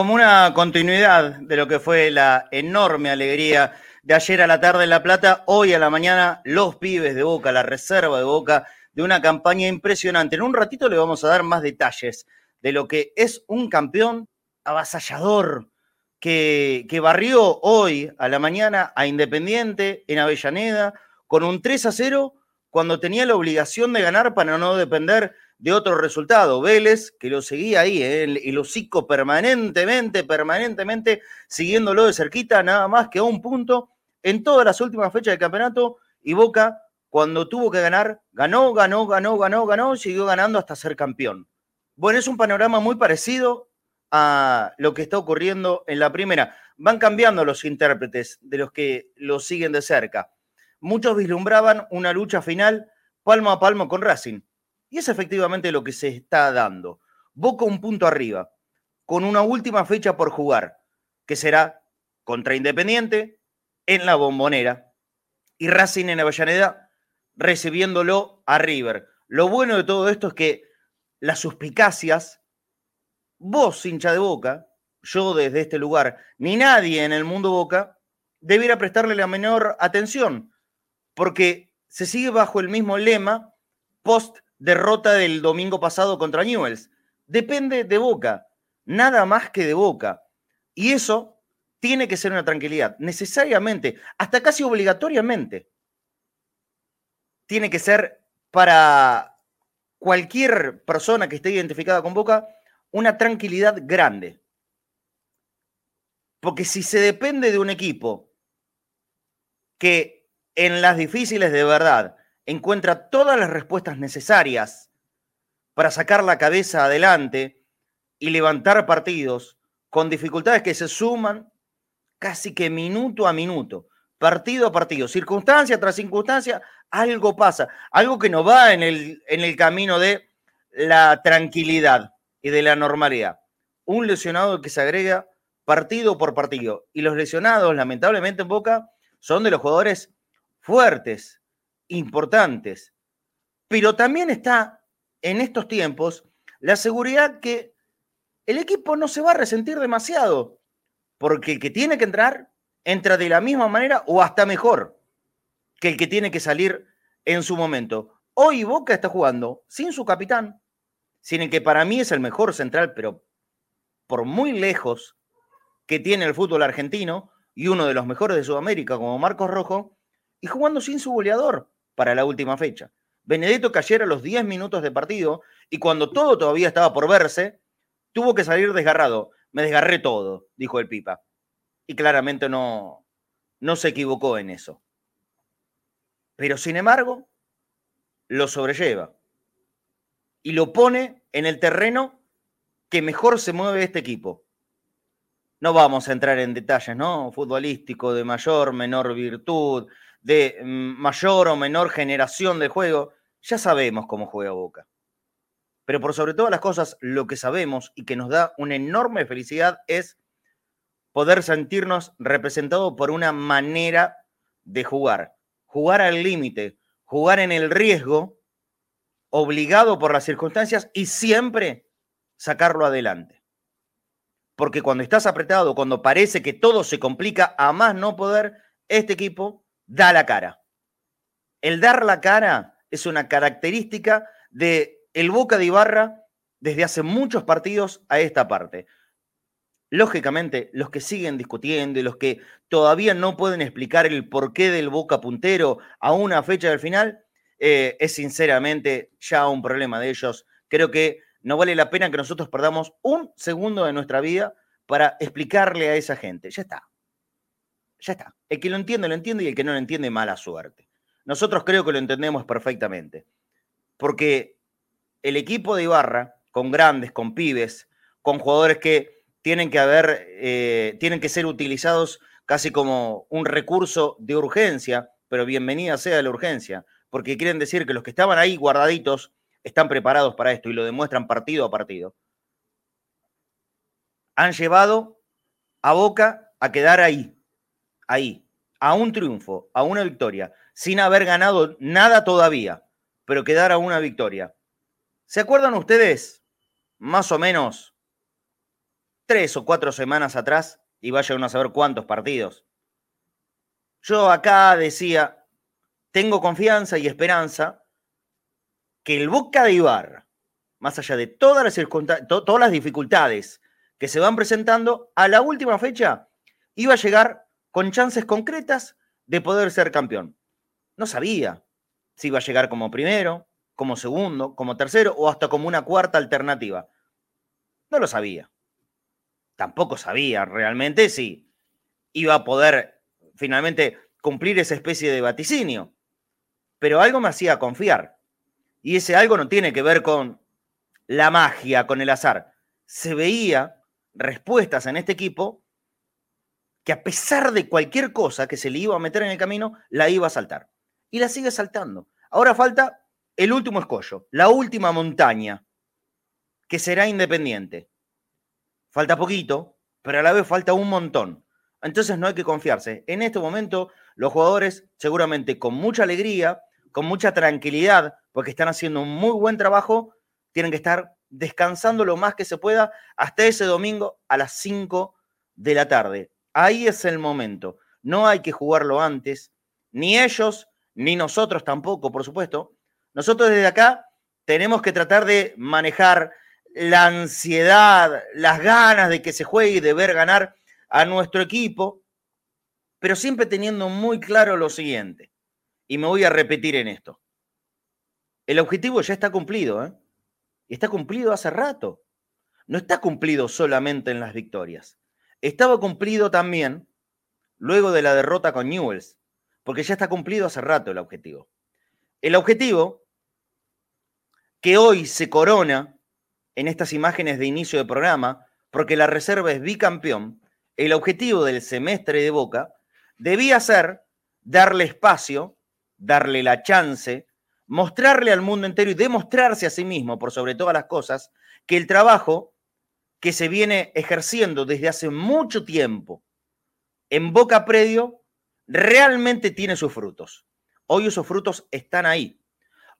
Como una continuidad de lo que fue la enorme alegría de ayer a la tarde en La Plata, hoy a la mañana los pibes de Boca, la reserva de Boca, de una campaña impresionante. En un ratito le vamos a dar más detalles de lo que es un campeón avasallador que, que barrió hoy a la mañana a Independiente en Avellaneda con un 3 a 0 cuando tenía la obligación de ganar para no depender de otro resultado. Vélez, que lo seguía ahí, ¿eh? el, hocico permanentemente, permanentemente, siguiéndolo de cerquita, nada más que a un punto en todas las últimas fechas del campeonato. Y Boca, cuando tuvo que ganar, ganó, ganó, ganó, ganó, ganó, siguió ganando hasta ser campeón. Bueno, es un panorama muy parecido a lo que está ocurriendo en la primera. Van cambiando los intérpretes de los que lo siguen de cerca. Muchos vislumbraban una lucha final palmo a palmo con Racing y es efectivamente lo que se está dando. Boca un punto arriba, con una última fecha por jugar, que será contra Independiente en la bombonera y Racing en Avellaneda recibiéndolo a River. Lo bueno de todo esto es que las suspicacias, vos hincha de Boca, yo desde este lugar, ni nadie en el mundo Boca, debiera prestarle la menor atención, porque se sigue bajo el mismo lema post derrota del domingo pasado contra Newells. Depende de Boca, nada más que de Boca. Y eso tiene que ser una tranquilidad, necesariamente, hasta casi obligatoriamente. Tiene que ser para cualquier persona que esté identificada con Boca una tranquilidad grande. Porque si se depende de un equipo que en las difíciles de verdad encuentra todas las respuestas necesarias para sacar la cabeza adelante y levantar partidos con dificultades que se suman casi que minuto a minuto, partido a partido, circunstancia tras circunstancia, algo pasa, algo que no va en el, en el camino de la tranquilidad y de la normalidad. Un lesionado que se agrega partido por partido. Y los lesionados, lamentablemente en Boca, son de los jugadores fuertes, importantes. Pero también está en estos tiempos la seguridad que el equipo no se va a resentir demasiado, porque el que tiene que entrar entra de la misma manera o hasta mejor que el que tiene que salir en su momento. Hoy Boca está jugando sin su capitán, sin el que para mí es el mejor central, pero por muy lejos que tiene el fútbol argentino y uno de los mejores de Sudamérica como Marcos Rojo, y jugando sin su goleador para la última fecha. Benedetto cayera a los 10 minutos de partido y cuando todo todavía estaba por verse, tuvo que salir desgarrado. Me desgarré todo, dijo el Pipa. Y claramente no, no se equivocó en eso. Pero sin embargo, lo sobrelleva y lo pone en el terreno que mejor se mueve este equipo. No vamos a entrar en detalles, ¿no? Futbolístico de mayor, menor virtud, de mm, mayor o menor generación de juego, ya sabemos cómo juega Boca. Pero por sobre todas las cosas, lo que sabemos y que nos da una enorme felicidad es poder sentirnos representados por una manera de jugar. Jugar al límite, jugar en el riesgo, obligado por las circunstancias y siempre sacarlo adelante. Porque cuando estás apretado, cuando parece que todo se complica a más no poder, este equipo da la cara. El dar la cara es una característica de el Boca de Ibarra desde hace muchos partidos a esta parte. Lógicamente, los que siguen discutiendo y los que todavía no pueden explicar el porqué del Boca puntero a una fecha del final, eh, es sinceramente ya un problema de ellos. Creo que no vale la pena que nosotros perdamos un segundo de nuestra vida para explicarle a esa gente. Ya está. Ya está. El que lo entiende, lo entiende y el que no lo entiende, mala suerte. Nosotros creo que lo entendemos perfectamente. Porque el equipo de Ibarra, con grandes, con pibes, con jugadores que tienen que haber, eh, tienen que ser utilizados casi como un recurso de urgencia, pero bienvenida sea la urgencia, porque quieren decir que los que estaban ahí guardaditos están preparados para esto y lo demuestran partido a partido. Han llevado a Boca a quedar ahí, ahí, a un triunfo, a una victoria, sin haber ganado nada todavía, pero quedar a una victoria. ¿Se acuerdan ustedes, más o menos, tres o cuatro semanas atrás, y vaya uno a saber cuántos partidos. Yo acá decía, tengo confianza y esperanza que el Boca de Ibarra, más allá de todas las, todas las dificultades que se van presentando, a la última fecha iba a llegar con chances concretas de poder ser campeón. No sabía si iba a llegar como primero, como segundo, como tercero o hasta como una cuarta alternativa. No lo sabía tampoco sabía realmente si iba a poder finalmente cumplir esa especie de vaticinio. Pero algo me hacía confiar. Y ese algo no tiene que ver con la magia, con el azar. Se veía respuestas en este equipo a pesar de cualquier cosa que se le iba a meter en el camino, la iba a saltar. Y la sigue saltando. Ahora falta el último escollo, la última montaña, que será independiente falta poquito, pero a la vez falta un montón. Entonces no hay que confiarse. En este momento, los jugadores, seguramente con mucha alegría, con mucha tranquilidad, porque están haciendo un muy buen trabajo, tienen que estar descansando lo más que se pueda hasta ese domingo a las 5 de la tarde. Ahí es el momento. No hay que jugarlo antes, ni ellos, ni nosotros tampoco, por supuesto. Nosotros desde acá tenemos que tratar de manejar la ansiedad, las ganas de que se juegue y de ver ganar a nuestro equipo, pero siempre teniendo muy claro lo siguiente, y me voy a repetir en esto. El objetivo ya está cumplido, ¿eh? Está cumplido hace rato. No está cumplido solamente en las victorias. Estaba cumplido también luego de la derrota con Newells, porque ya está cumplido hace rato el objetivo. El objetivo que hoy se corona en estas imágenes de inicio de programa, porque la reserva es bicampeón, el objetivo del semestre de Boca debía ser darle espacio, darle la chance, mostrarle al mundo entero y demostrarse a sí mismo, por sobre todas las cosas, que el trabajo que se viene ejerciendo desde hace mucho tiempo en Boca Predio realmente tiene sus frutos. Hoy esos frutos están ahí.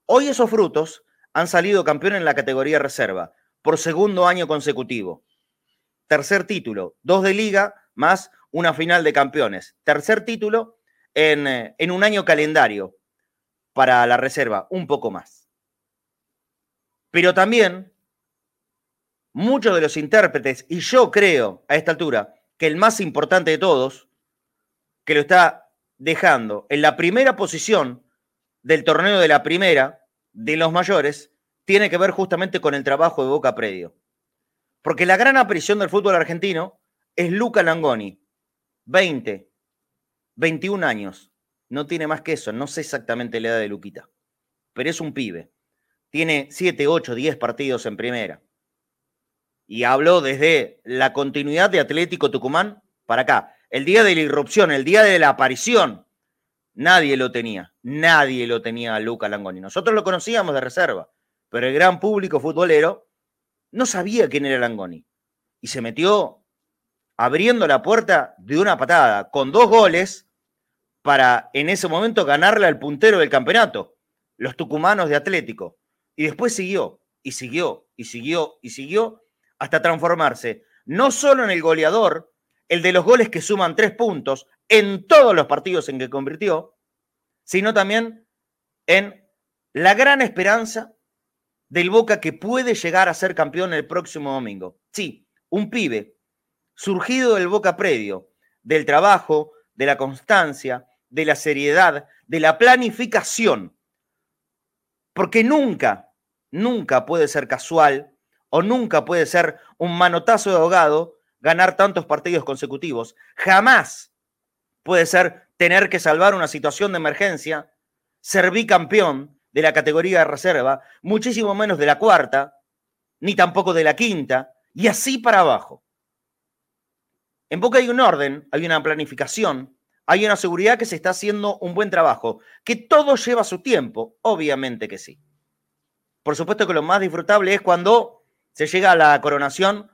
Hoy esos frutos han salido campeón en la categoría reserva por segundo año consecutivo. Tercer título, dos de liga más una final de campeones. Tercer título en, eh, en un año calendario para la reserva, un poco más. Pero también muchos de los intérpretes, y yo creo a esta altura que el más importante de todos, que lo está dejando en la primera posición del torneo de la primera de los mayores, tiene que ver justamente con el trabajo de Boca Predio. Porque la gran aparición del fútbol argentino es Luca Langoni, 20, 21 años. No tiene más que eso, no sé exactamente la edad de Luquita, pero es un pibe. Tiene 7, 8, 10 partidos en primera. Y habló desde la continuidad de Atlético Tucumán para acá. El día de la irrupción, el día de la aparición, nadie lo tenía. Nadie lo tenía a Luca Langoni. Nosotros lo conocíamos de reserva pero el gran público futbolero no sabía quién era Langoni. Y se metió abriendo la puerta de una patada, con dos goles, para en ese momento ganarle al puntero del campeonato, los tucumanos de Atlético. Y después siguió, y siguió, y siguió, y siguió, hasta transformarse no solo en el goleador, el de los goles que suman tres puntos en todos los partidos en que convirtió, sino también en la gran esperanza del Boca que puede llegar a ser campeón el próximo domingo. Sí, un pibe surgido del Boca predio, del trabajo, de la constancia, de la seriedad, de la planificación. Porque nunca, nunca puede ser casual o nunca puede ser un manotazo de ahogado ganar tantos partidos consecutivos. Jamás puede ser tener que salvar una situación de emergencia, ser bicampeón de la categoría de reserva, muchísimo menos de la cuarta, ni tampoco de la quinta, y así para abajo. En Boca hay un orden, hay una planificación, hay una seguridad que se está haciendo un buen trabajo, que todo lleva su tiempo, obviamente que sí. Por supuesto que lo más disfrutable es cuando se llega a la coronación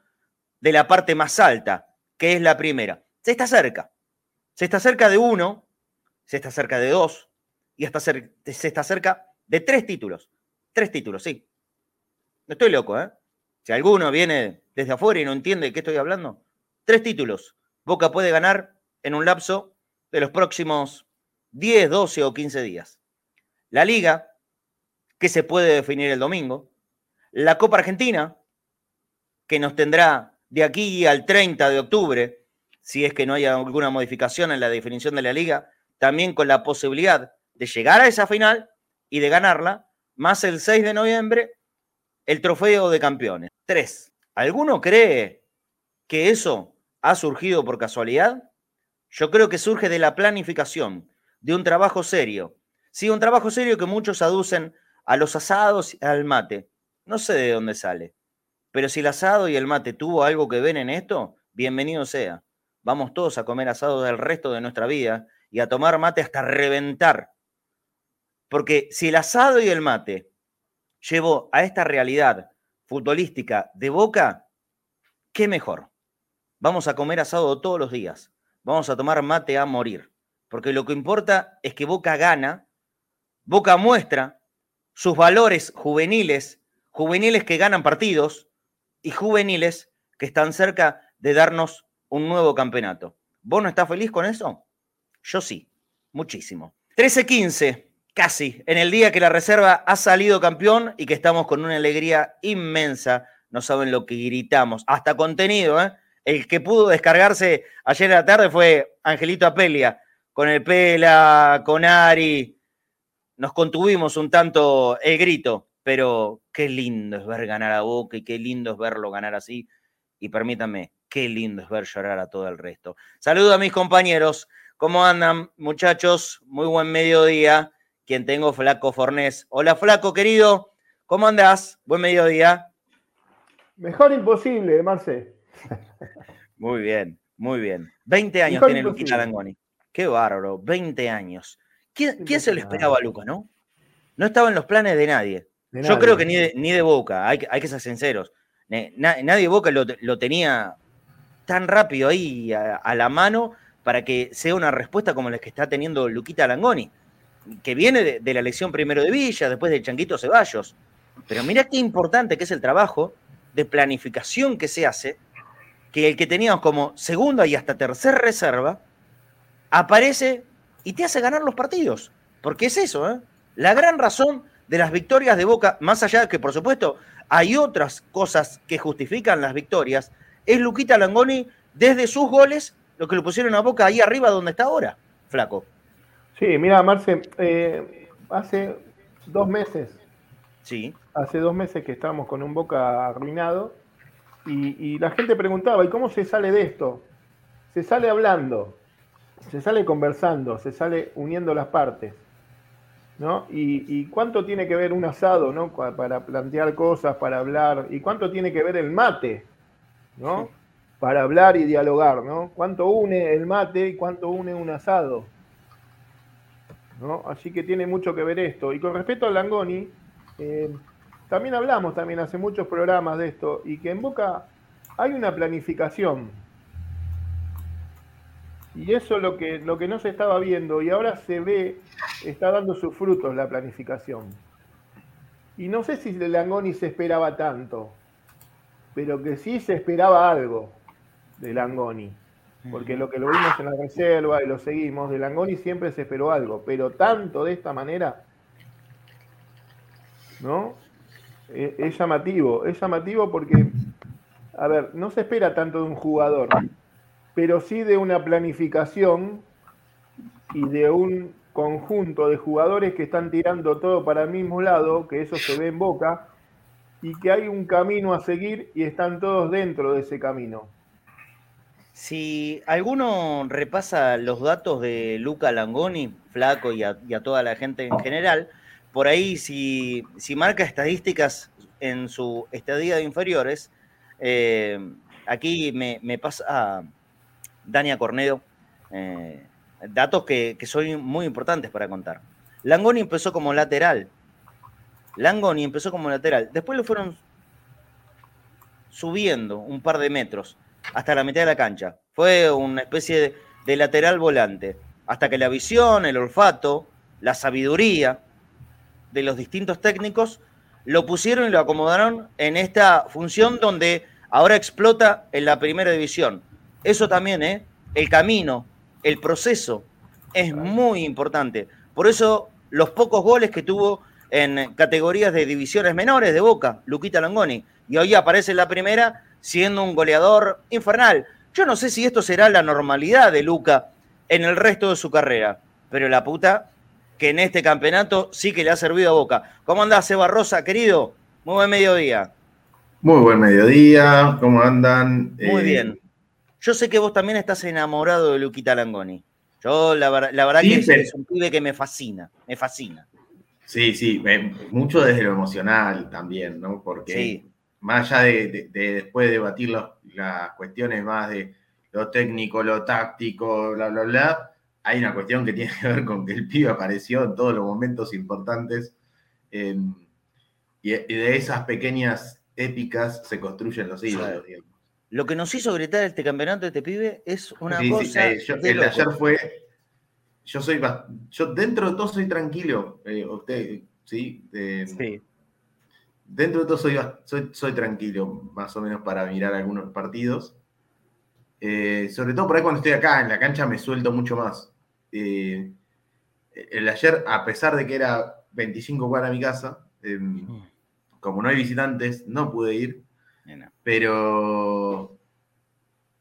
de la parte más alta, que es la primera. Se está cerca. Se está cerca de uno, se está cerca de dos, y hasta se está cerca de tres títulos. Tres títulos, sí. No estoy loco, ¿eh? Si alguno viene desde afuera y no entiende de qué estoy hablando, tres títulos. Boca puede ganar en un lapso de los próximos 10, 12 o 15 días. La liga, que se puede definir el domingo. La Copa Argentina, que nos tendrá de aquí al 30 de octubre, si es que no haya alguna modificación en la definición de la liga, también con la posibilidad de llegar a esa final y de ganarla, más el 6 de noviembre, el trofeo de campeones. Tres. ¿Alguno cree que eso ha surgido por casualidad? Yo creo que surge de la planificación, de un trabajo serio. Sí, un trabajo serio que muchos aducen a los asados y al mate. No sé de dónde sale. Pero si el asado y el mate tuvo algo que ver en esto, bienvenido sea. Vamos todos a comer asado del resto de nuestra vida y a tomar mate hasta reventar. Porque si el asado y el mate llevó a esta realidad futbolística de boca, ¿qué mejor? Vamos a comer asado todos los días. Vamos a tomar mate a morir. Porque lo que importa es que Boca gana, Boca muestra sus valores juveniles, juveniles que ganan partidos y juveniles que están cerca de darnos un nuevo campeonato. ¿Vos no estás feliz con eso? Yo sí, muchísimo. 13-15 casi, en el día que la reserva ha salido campeón y que estamos con una alegría inmensa. No saben lo que gritamos, hasta contenido. ¿eh? El que pudo descargarse ayer en la tarde fue Angelito Apelia, con el Pela, con Ari. Nos contuvimos un tanto el grito, pero qué lindo es ver ganar a Boca y qué lindo es verlo ganar así. Y permítanme, qué lindo es ver llorar a todo el resto. Saludo a mis compañeros. ¿Cómo andan, muchachos? Muy buen mediodía quien tengo, Flaco Fornés. Hola, Flaco, querido. ¿Cómo andás? Buen mediodía. Mejor imposible, Marce. Muy bien, muy bien. 20 años tiene Luquita Langoni. Qué bárbaro, 20 años. ¿Quién, se lo esperaba a Luca, no? No estaba en los planes de nadie. Yo creo que ni de, ni de Boca, hay, hay, que ser sinceros. nadie de Boca lo, tenía tan rápido ahí a, a, la mano para que sea una respuesta como la que está teniendo Luquita Langoni que viene de, la elección primero de Villa, después de Changuito Ceballos. Pero mira qué importante que es el trabajo de planificación que se hace, que el que teníamos como segunda y hasta tercera reserva, aparece y te hace ganar los partidos. Porque es eso, ¿eh? La gran razón de las victorias de Boca, más allá de que, por supuesto, hay otras cosas que justifican las victorias, es Luquita Langoni desde sus goles, lo que lo pusieron a Boca ahí arriba donde está ahora, flaco. Sí, mira, Marce, eh, hace dos meses. Sí. Hace dos meses que estábamos con un Boca arruinado y, la gente preguntaba, ¿y cómo se sale de esto? Se sale hablando, se sale conversando, se sale uniendo las partes. ¿No? Y, cuánto tiene que ver un asado, ¿no? Para plantear cosas, para hablar, y cuánto tiene que ver el mate, ¿no? Para hablar y dialogar, ¿no? Cuánto une el mate y cuánto une un asado. Así que tiene mucho que ver esto. Y con respecto a Langoni, eh, también hablamos también hace muchos programas de esto, y que en Boca hay una planificación. Y eso es lo que, lo que no se estaba viendo, y ahora se ve, está dando sus frutos la planificación. Y no sé si de Langoni se esperaba tanto, pero que sí se esperaba algo de Langoni porque lo que lo vimos en la reserva y lo seguimos, de Langoni siempre se esperó algo, pero tanto de esta manera. ¿no? E, es, llamativo, es llamativo porque, a ver, no se espera tanto de un jugador, pero sí de una planificación y de un conjunto de jugadores que están tirando todo para el mismo lado, que eso se ve en boca, y que hay un camino a seguir y están todos dentro de ese camino. Si alguno repasa los datos de Luca Langoni, Flaco y a, toda la gente en general, por ahí si, si marca estadísticas en su estadía de inferiores, eh, aquí me, pasa Dania Cornedo, eh, datos que, que son muy importantes para contar. Langoni empezó como lateral. Langoni empezó como lateral. Después lo fueron subiendo un par de metros hasta la mitad de la cancha. Fue una especie de, lateral volante, hasta que la visión, el olfato, la sabiduría de los distintos técnicos lo pusieron y lo acomodaron en esta función donde ahora explota en la primera división. Eso también, ¿eh? El camino, el proceso es muy importante. Por eso los pocos goles que tuvo en categorías de divisiones menores de Boca, Luquita Langoni, y hoy aparece en la primera siendo un goleador infernal. Yo no sé si esto será la normalidad de Luca en el resto de su carrera, pero la puta que en este campeonato sí que le ha servido a Boca. ¿Cómo andás, Seba Rosa, querido? Muy buen mediodía. Muy buen mediodía, ¿cómo andan? Muy eh, bien. Yo sé que vos también estás enamorado de Luquita Langoni. Yo la, verdad que es, un pibe que me fascina, me fascina. Sí, sí, mucho desde lo emocional también, ¿no? Porque sí más allá de, después debatir las cuestiones más de lo técnico, lo táctico, bla, bla, bla, hay una cuestión que tiene que ver con que el pibe apareció en todos los momentos importantes em, y, de esas pequeñas épicas se construyen los ídolos. Lo que nos hizo gritar este campeonato de este pibe es una cosa. Eh, el de ayer fue. Yo soy. Yo dentro de todo soy tranquilo. Eh, usted, ¿sí? sí dentro de todo soy, soy, tranquilo, más o menos, para mirar algunos partidos. Eh, sobre todo por ahí cuando estoy acá en la cancha me suelto mucho más. Eh, el ayer, a pesar de que era 25 para mi casa, em, como no hay visitantes, no pude ir. Pero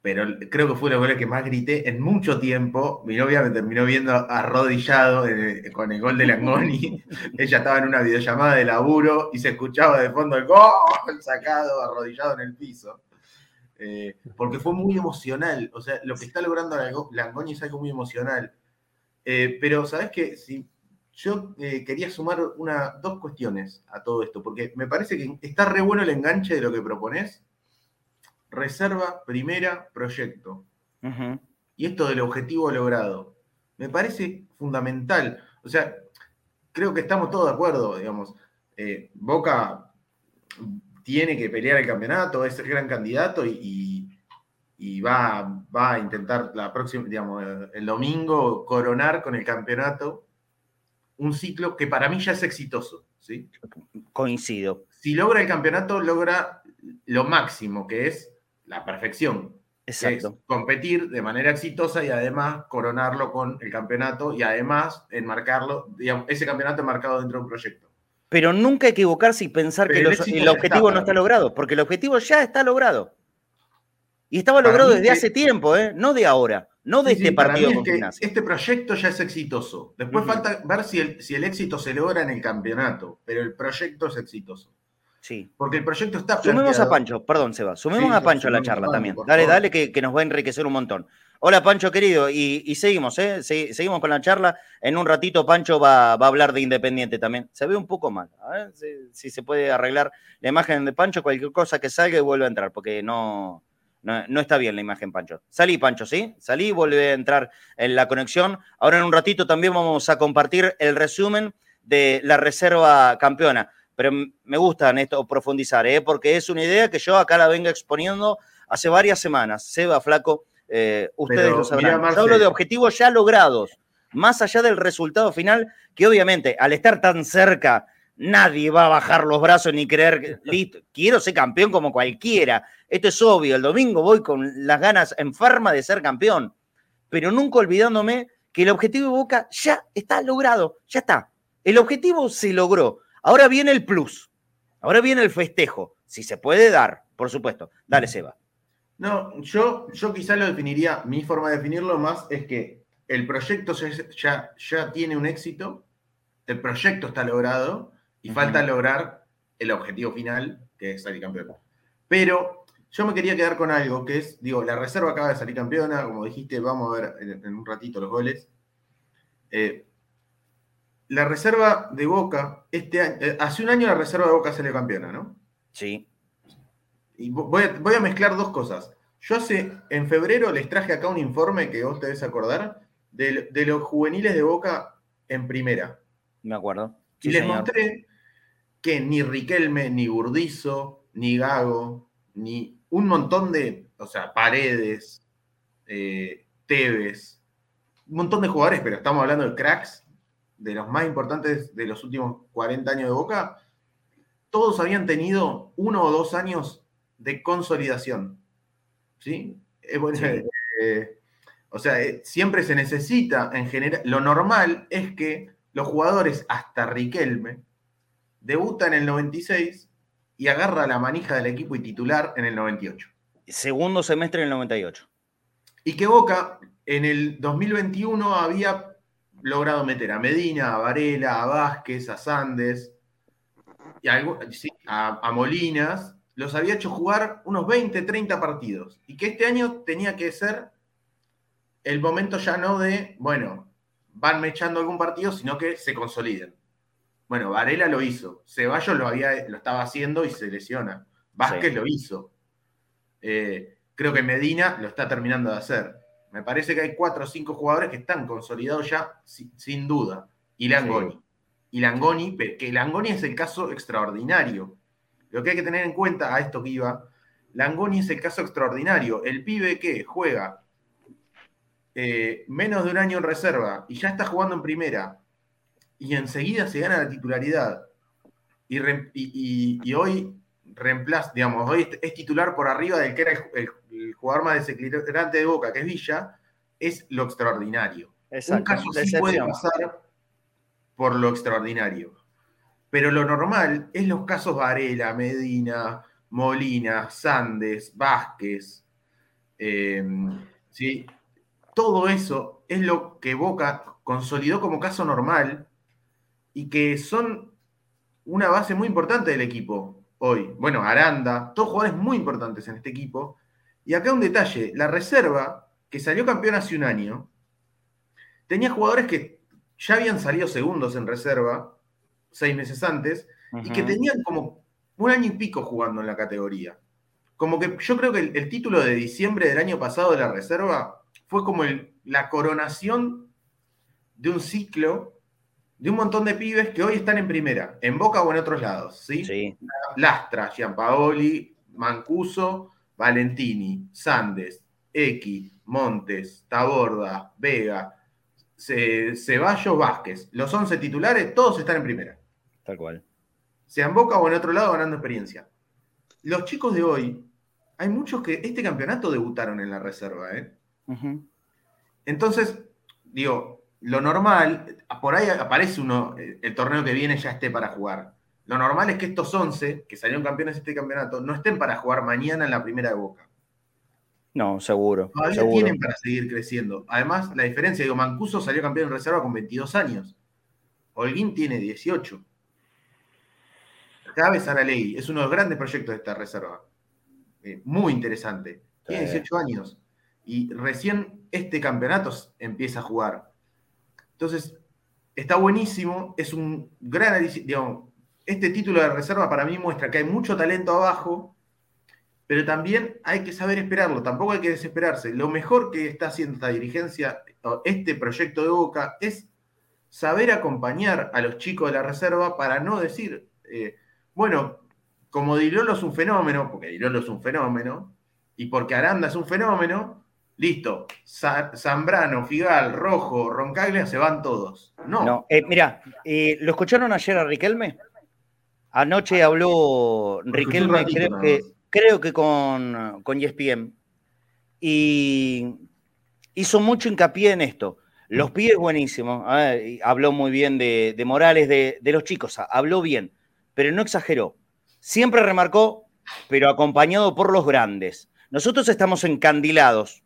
pero creo que fue la goles que más grité en mucho tiempo. Mi novia me terminó viendo arrodillado con el gol de Langoni. Ella estaba en una videollamada de laburo y se escuchaba de fondo el gol sacado, arrodillado en el piso. Eh, porque fue muy emocional. O sea, lo que está logrando Langoni es algo muy emocional. Eh, pero, ¿sabes qué? Si yo eh, quería sumar una, dos cuestiones a todo esto, porque me parece que está re bueno el enganche de lo que propones reserva, primera, proyecto. Y esto del objetivo logrado. Me parece fundamental. O sea, creo que estamos todos de acuerdo, digamos. Eh, Boca tiene que pelear el campeonato, es el gran candidato y, va, va, a intentar la próxima, digamos, el domingo coronar con el campeonato un ciclo que para mí ya es exitoso. ¿sí? Coincido. Si logra el campeonato, logra lo máximo, que es la perfección. Exacto. competir de manera exitosa y además coronarlo con el campeonato y además enmarcarlo, digamos, ese campeonato enmarcado dentro de un proyecto. Pero nunca equivocarse y pensar que el, objetivo no está logrado, porque el objetivo ya está logrado. Y estaba logrado desde hace tiempo, ¿eh? no de ahora, no de este partido. este proyecto ya es exitoso. Después falta ver si el, si el éxito se logra en el campeonato, pero el proyecto es exitoso. Sí. Porque el proyecto está Sumemos a Pancho, perdón, Seba. Sumemos a Pancho a la charla también. Dale, dale, que, nos va a enriquecer un montón. Hola, Pancho, querido. Y, seguimos, ¿eh? seguimos con la charla. En un ratito, Pancho va, a hablar de Independiente también. Se ve un poco mal. A ver si, se puede arreglar la imagen de Pancho. Cualquier cosa que salga y vuelve a entrar, porque no, no, está bien la imagen, Pancho. Salí, Pancho, ¿sí? Salí, vuelve a entrar en la conexión. Ahora en un ratito también vamos a compartir el resumen de la reserva campeona pero me gusta en esto profundizar, ¿eh? porque es una idea que yo acá la vengo exponiendo hace varias semanas. Seba, Flaco, eh, ustedes lo sabrán. yo hablo de objetivos ya logrados, más allá del resultado final, que obviamente al estar tan cerca, nadie va a bajar los brazos ni creer, listo, quiero ser campeón como cualquiera. Esto es obvio, el domingo voy con las ganas enfermas de ser campeón, pero nunca olvidándome que el objetivo de Boca ya está logrado, ya está. El objetivo se logró. Ahora viene el plus, ahora viene el festejo, si se puede dar, por supuesto. Dale, Seba. No, yo, yo quizá lo definiría, mi forma de definirlo más es que el proyecto ya, ya, tiene un éxito, el proyecto está logrado y falta lograr el objetivo final, que es salir campeón. Pero yo me quería quedar con algo, que es, digo, la reserva acaba de salir campeona, como dijiste, vamos a ver en, un ratito los goles. Eh, la reserva de Boca, este eh, hace un año la reserva de Boca salió campeona, ¿no? Sí. Y voy a, mezclar dos cosas. Yo hace, en febrero les traje acá un informe que vos te debes acordar de, los juveniles de Boca en primera. Me acuerdo. y les mostré que ni Riquelme, ni Burdizo, ni Gago, ni un montón de, o sea, Paredes, eh, Tevez, un montón de jugadores, pero estamos hablando de cracks, de los más importantes de los últimos 40 años de Boca, todos habían tenido uno o dos años de consolidación. ¿Sí? Eh, o sea, eh, siempre se necesita en general. Lo normal es que los jugadores, hasta Riquelme, debutan en el 96 y agarra la manija del equipo y titular en el 98. Segundo semestre en el 98. Y que Boca en el 2021 había logrado meter a Medina, a Varela, a Vázquez, a Sandes, y a, a Molinas, los había hecho jugar unos 20, 30 partidos. Y que este año tenía que ser el momento ya no de, bueno, van echando algún partido, sino que se consoliden. Bueno, Varela lo hizo. Ceballos lo, había, lo estaba haciendo y se lesiona. Vázquez lo hizo. Eh, creo que Medina lo está terminando de hacer. Me parece que hay cuatro o cinco jugadores que están consolidados ya, sin, duda. Y Langoni. Y Langoni, que Langoni es el caso extraordinario lo que hay que tener en cuenta a esto que iba, Langoni es el caso extraordinario. El pibe que juega eh, menos de un año en reserva y ya está jugando en primera y enseguida se gana la titularidad y, hoy reemplaza, digamos, hoy es titular por arriba del que era el, jugador más desequilibrante de Boca, que es Villa, es lo extraordinario. un caso sí puede pasar por lo extraordinario. Pero lo normal es los casos Varela, Medina, Molina, Sandes, Vázquez. Em, ¿sí? Todo eso es lo que Boca consolidó como caso normal y que son una base muy importante del equipo hoy. Bueno, Aranda, todos jugadores muy importantes en este equipo. Y acá un detalle, la reserva, que salió campeón hace un año, tenía jugadores que ya habían salido segundos en reserva seis meses antes, y que tenían como un año y pico jugando en la categoría. Como que yo creo que el, título de diciembre del año pasado de la reserva fue como la coronación de un ciclo de un montón de pibes que hoy están en primera, en Boca o en otros lados. ¿sí? sí. Lastra, Giampaoli, Mancuso, Valentini, Sandes, X, Montes, Taborda, Vega, Ceballos, Vázquez. Los 11 titulares, todos están en primera. Tal cual. Sea en Boca o en otro lado ganando experiencia. Los chicos de hoy, hay muchos que este campeonato debutaron en la reserva, ¿eh? Entonces, digo, lo normal, por ahí aparece uno, el torneo que viene ya esté para jugar. Lo normal es que estos 11 que salieron campeones de este campeonato no estén para jugar mañana en la primera de Boca. No, seguro. Todavía tienen para seguir creciendo. Además, la diferencia, digo, Mancuso salió campeón en reserva con 22 años. Holguín tiene 18. Chávez Aralegui es uno de los grandes proyectos de esta reserva. Eh, muy interesante. Tiene 18 años. Y recién este campeonato empieza a jugar. Entonces, está buenísimo. Es un gran. Digamos, este título de reserva para mí muestra que hay mucho talento abajo, pero también hay que saber esperarlo. Tampoco hay que desesperarse. Lo mejor que está haciendo esta dirigencia, este proyecto de Boca, es saber acompañar a los chicos de la reserva para no decir. Eh, bueno, como Dilolo es un fenómeno, porque Dilolo es un fenómeno, y porque Aranda es un fenómeno, listo, Zambrano, Figal, Rojo, Roncaglia se van todos. No. no eh, mira, eh, ¿lo escucharon ayer a Riquelme? Anoche habló Riquelme, creo, que, creo que con, con ESPN, y hizo mucho hincapié en esto. Los pibes buenísimos. habló muy bien de, Morales, de, los chicos. Habló bien, pero no exageró. Siempre remarcó, pero acompañado por los grandes. Nosotros estamos encandilados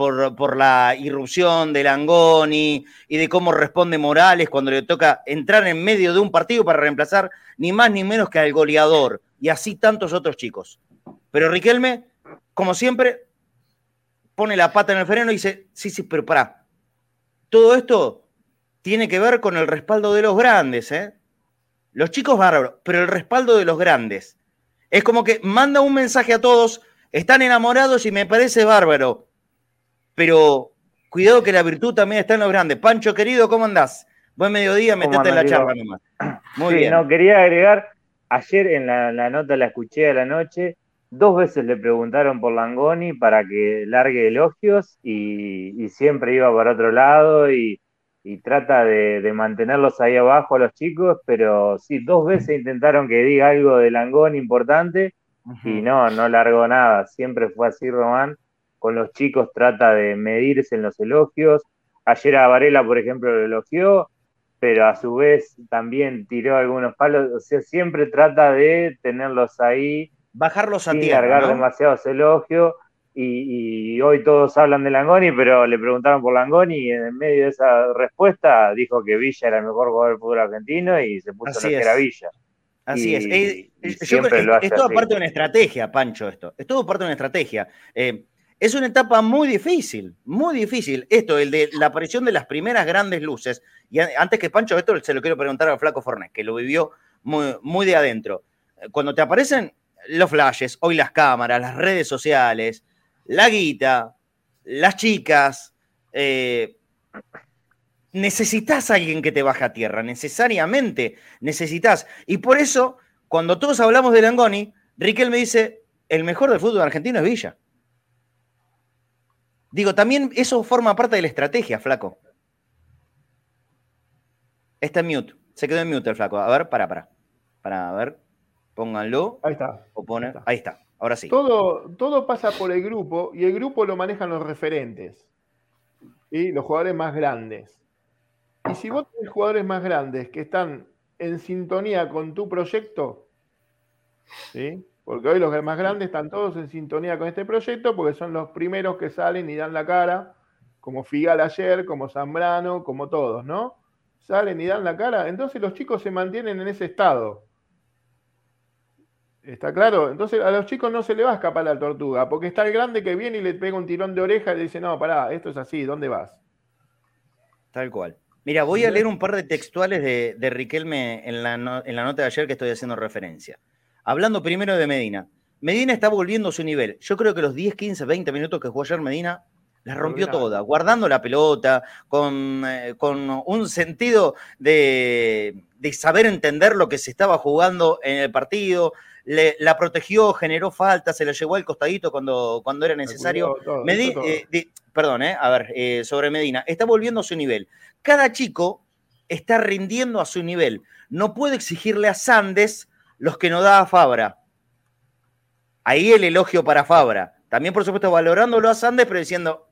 por, la irrupción de Langoni y de cómo responde Morales cuando le toca entrar en medio de un partido para reemplazar ni más ni menos que al goleador y así tantos otros chicos. Pero Riquelme, como siempre, pone la pata en el freno y dice, sí, sí, pero pará. Todo esto tiene que ver con el respaldo de los grandes, ¿eh? Los chicos bárbaros, pero el respaldo de los grandes. Es como que manda un mensaje a todos, están enamorados y me parece bárbaro. Pero cuidado que la virtud también está en los grandes. Pancho, querido, ¿cómo andás? Buen mediodía, metete en la charla nomás. Muy bien. No, quería agregar, ayer en la, la nota la escuché a la noche, Dos veces le preguntaron por Langoni para que largue elogios y, siempre iba para otro lado y, trata de, mantenerlos ahí abajo a los chicos, pero sí, dos veces intentaron que diga algo de Langoni importante y no, no largó nada. Siempre fue así, Román. Con los chicos trata de medirse en los elogios. Ayer a Varela, por ejemplo, lo elogió, pero a su vez también tiró algunos palos. O sea, siempre trata de tenerlos ahí bajarlos a tierra. cargar demasiados elogios. Y, hoy todos hablan de Langoni, pero le preguntaron por Langoni y en medio de esa respuesta dijo que Villa era el mejor jugador del fútbol argentino y se puso a a Villa. Así es. Eh, es, todo parte de una estrategia, Pancho, esto. Es todo parte de una estrategia. Eh, es una etapa muy difícil, muy difícil. Esto, el de la aparición de las primeras grandes luces. Y antes que Pancho, esto se lo quiero preguntar al Flaco Fornés, que lo vivió muy, de adentro. Cuando te aparecen los flashes, hoy las cámaras, las redes sociales, la guita, las chicas. Eh, necesitas a alguien que te baje a tierra, necesariamente necesitas. Y por eso, cuando todos hablamos de Langoni, Riquel me dice, el mejor del fútbol argentino es Villa. Digo, también eso forma parte de la estrategia, flaco. Está en mute. Se quedó en mute el flaco. A ver, para, para. Para, a ver. Pónganlo. Ahí está. O ahí, está. Ahora sí. Todo, todo pasa por el grupo y el grupo lo manejan los referentes. Y los jugadores más grandes. Y si vos tenés jugadores más grandes que están en sintonía con tu proyecto, ¿sí? Porque hoy los más grandes están todos en sintonía con este proyecto porque son los primeros que salen y dan la cara, como Figal ayer, como Zambrano, como todos, ¿no? Salen y dan la cara. Entonces los chicos se mantienen en ese estado. ¿Está claro? Entonces a los chicos no se le va a escapar la tortuga, porque está el grande que viene y le pega un tirón de oreja y le dice, no, pará, esto es así, ¿dónde vas? Tal cual. Mira, voy a leer un par de textuales de, Riquelme en la, en la nota de ayer que estoy haciendo referencia. Hablando primero de Medina. Medina está volviendo a su nivel. Yo creo que los 10, 15, 20 minutos que jugó ayer Medina la rompió toda, guardando la pelota, con, eh, con un sentido de, de, saber entender lo que se estaba jugando en el partido, la protegió, generó falta, se la llevó al costadito cuando, cuando era necesario. Eh, perdón, eh, a ver, eh, sobre Medina, está volviendo a su nivel. Cada chico está rindiendo a su nivel. No puede exigirle a Sandes los que no da a Fabra. Ahí el elogio para Fabra. También, por supuesto, valorándolo a Sandes, pero diciendo,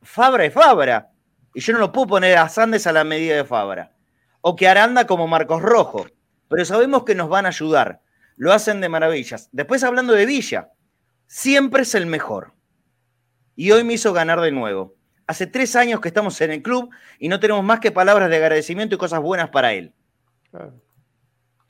Fabra es Fabra. Y yo no lo puedo poner a Sandes a la medida de Fabra. O que Aranda como Marcos Rojo. Pero sabemos que nos van a ayudar lo hacen de maravillas. Después hablando de Villa, siempre es el mejor. Y hoy me hizo ganar de nuevo. Hace tres años que estamos en el club y no tenemos más que palabras de agradecimiento y cosas buenas para él.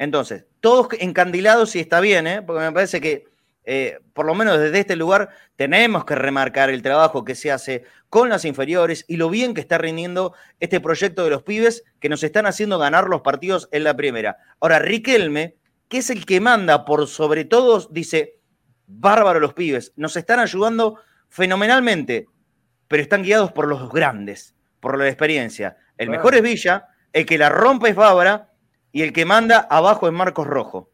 Entonces, todos encandilados y está bien, ¿eh? porque me parece que eh, por lo menos desde este lugar tenemos que remarcar el trabajo que se hace con las inferiores y lo bien que está rindiendo este proyecto de los pibes que nos están haciendo ganar los partidos en la primera. Ahora, Riquelme que es el que manda por sobre todos, dice, bárbaro los pibes, nos están ayudando fenomenalmente, pero están guiados por los grandes, por la experiencia. El mejor es Villa, el que la rompe es Bárbara y el que manda abajo es Marcos Rojo.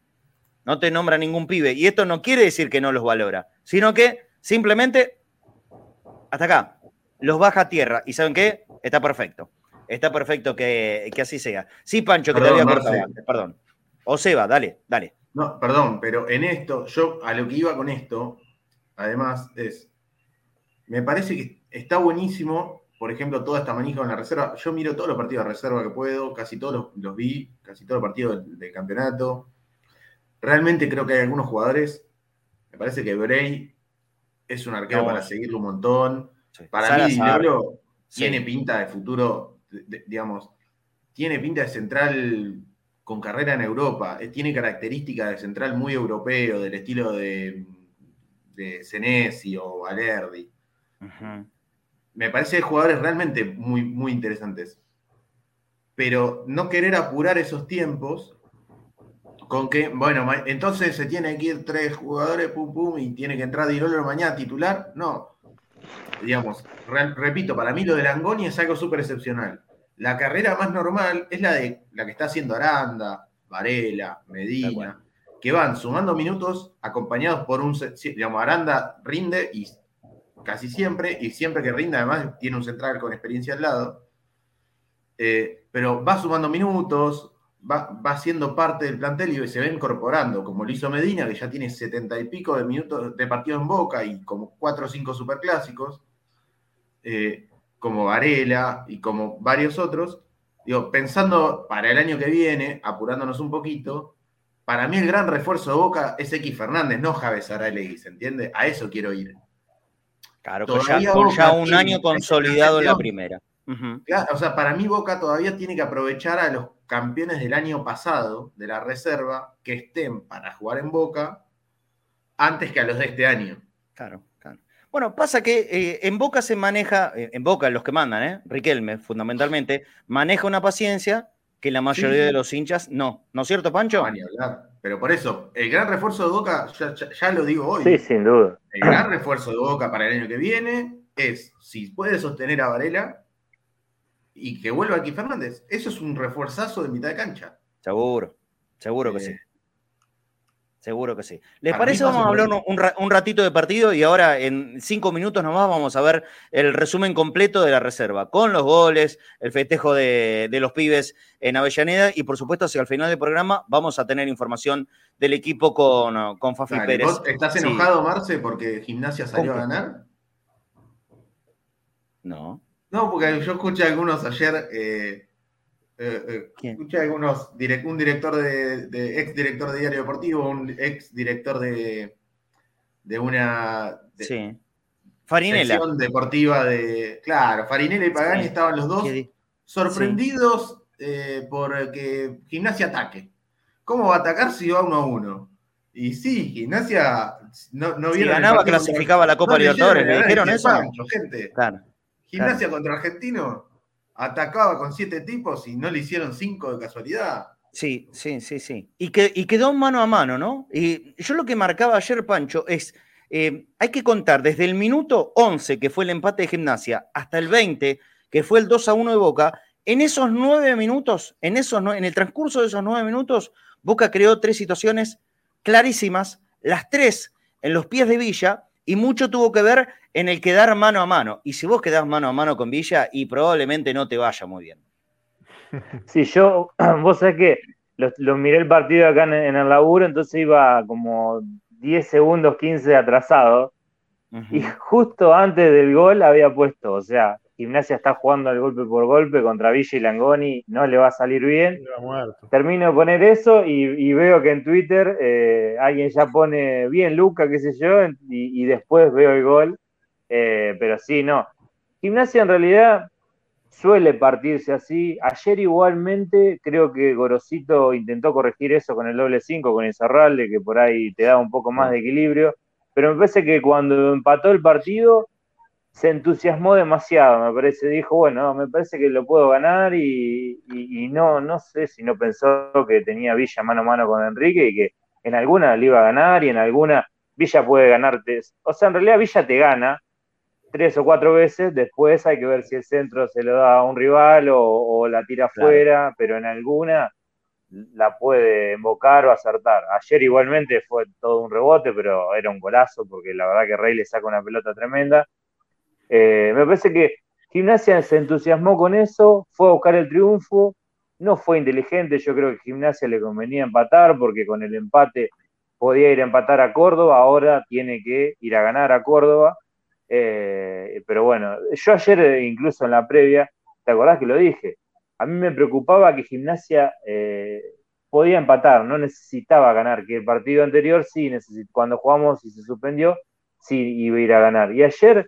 No te nombra ningún pibe. Y esto no quiere decir que no los valora, sino que simplemente, hasta acá, los baja a tierra. ¿Y saben qué? Está perfecto. Está perfecto que, así sea. Sí, Pancho, que te había cortado antes, perdón. O Seba, dale, dale. No, perdón, pero en esto, yo a lo que iba con esto, además, es, me parece que está buenísimo por ejemplo, toda esta manija en la reserva. Yo miro todos los partidos de reserva que puedo, casi todos los, los vi, casi todos los partidos del, del, campeonato. Realmente creo que hay algunos jugadores. Me parece que Bray es un arquero no, para seguirlo un montón. Sí. Para mí, Dinero sí. tiene pinta de futuro, de, de, digamos, tiene pinta de central con carrera en Europa. Eh, tiene características de central muy europeo, del estilo de, de Senesi o Valerdi. Uh -huh me parece jugadores realmente muy, muy interesantes. Pero no querer apurar esos tiempos con que, bueno, entonces se tiene que ir tres jugadores, pum, pum, y tiene que entrar Dirolo mañana titular. No. Digamos, re, repito, para mí lo de Langoni es algo súper excepcional. La carrera más normal es la de la que está haciendo Aranda, Varela, Medina, que van sumando minutos acompañados por un, digamos, Aranda rinde y casi siempre, y siempre que rinda, además tiene un central con experiencia al lado. Eh, pero va sumando minutos, va, va, siendo parte del plantel y se va incorporando, como lo hizo Medina, que ya tiene setenta y pico de minutos de partido en boca y como cuatro o cinco superclásicos, eh, como Varela y como varios otros. Digo, pensando para el año que viene, apurándonos un poquito, para mí el gran refuerzo de Boca es X Fernández, no Javes Aralegui, ¿se entiende? A eso quiero ir. Claro, con ya, con ya, un año consolidado en la primera. Uh -huh. claro, o sea, para mí Boca todavía tiene que aprovechar a los campeones del año pasado de la reserva que estén para jugar en Boca antes que a los de este año. Claro, claro. Bueno, pasa que eh, en Boca se maneja, eh, en Boca los que mandan, ¿eh? Riquelme fundamentalmente, maneja una paciencia que la mayoría sí. de los hinchas no. ¿No es cierto, Pancho? No, ni hablar. Pero por eso, el gran refuerzo de Boca, ya, ya, ya, lo digo hoy. Sí, sin duda. El gran refuerzo de Boca para el año que viene es si puede sostener a Varela y que vuelva aquí Fernández. Eso es un refuerzazo de mitad de cancha. Seguro, seguro que eh, sí. Seguro que sí. ¿Les Para parece? Vamos a hablar un, un, ratito de partido y ahora en cinco minutos nomás vamos a ver el resumen completo de la reserva, con los goles, el festejo de, de los pibes en Avellaneda y por supuesto hacia el final del programa vamos a tener información del equipo con, con Fafi Dale, Pérez. ¿Estás enojado, sí. Marce, porque Gimnasia salió a ganar? No. No, porque yo escuché a algunos ayer... Eh, eh, eh, escuché algunos, un director de, de, ex director de Diario Deportivo, un ex director de, de una de, sí. Farinela. deportiva de. Claro, Farinela y Pagani sí. estaban los dos sorprendidos sí. eh, por que Gimnasia ataque. ¿Cómo va a atacar si va uno a uno? Y sí, Gimnasia no, no vieron. Si ganaba, clasificaba la Copa no Libertadores, ¿le dijeron eso? Pancho, gente. Claro. Gimnasia claro. contra Argentino atacaba con siete tipos y no le hicieron cinco de casualidad. Sí, sí, sí, sí. Y, que, y quedó mano a mano, ¿no? Y yo lo que marcaba ayer, Pancho, es, eh, hay que contar desde el minuto 11, que fue el empate de gimnasia, hasta el 20, que fue el 2 a 1 de Boca, en esos nueve minutos, en, esos, en el transcurso de esos nueve minutos, Boca creó tres situaciones clarísimas, las tres en los pies de Villa, y mucho tuvo que ver en el quedar mano a mano. Y si vos quedás mano a mano con Villa, y probablemente no te vaya muy bien. Sí, yo, vos sabés que lo, lo miré el partido acá en, en, el laburo, entonces iba como 10 segundos, 15 atrasado. Uh -huh. Y justo antes del gol había puesto, o sea, Gimnasia está jugando al golpe por golpe contra Villa y Langoni, no le va a salir bien. Termino de poner eso y, y veo que en Twitter eh, alguien ya pone bien Luca, qué sé yo, y, y después veo el gol. Eh, pero sí, no. Gimnasia en realidad suele partirse así. Ayer igualmente creo que Gorosito intentó corregir eso con el doble 5, con el Zarralde, que por ahí te da un poco más de equilibrio. Pero me parece que cuando empató el partido se entusiasmó demasiado, me parece, dijo, bueno, me parece que lo puedo ganar y, y, y, no, no sé si no pensó que tenía Villa mano a mano con Enrique y que en alguna le iba a ganar y en alguna Villa puede ganarte, o sea, en realidad Villa te gana tres o cuatro veces, después hay que ver si el centro se lo da a un rival o, o la tira claro. fuera, pero en alguna la puede invocar o acertar. Ayer igualmente fue todo un rebote, pero era un golazo porque la verdad que Rey le saca una pelota tremenda eh, me parece que Gimnasia se entusiasmó con eso, fue a buscar el triunfo, no fue inteligente, yo creo que Gimnasia le convenía empatar porque con el empate podía ir a empatar a Córdoba, ahora tiene que ir a ganar a Córdoba. Eh, pero bueno, yo ayer, eh, incluso en la previa, ¿te acordás que lo dije? A mí me preocupaba que Gimnasia eh, podía empatar, no necesitaba ganar, que el partido anterior sí, cuando jugamos y se suspendió, sí iba a ir a ganar. Y ayer,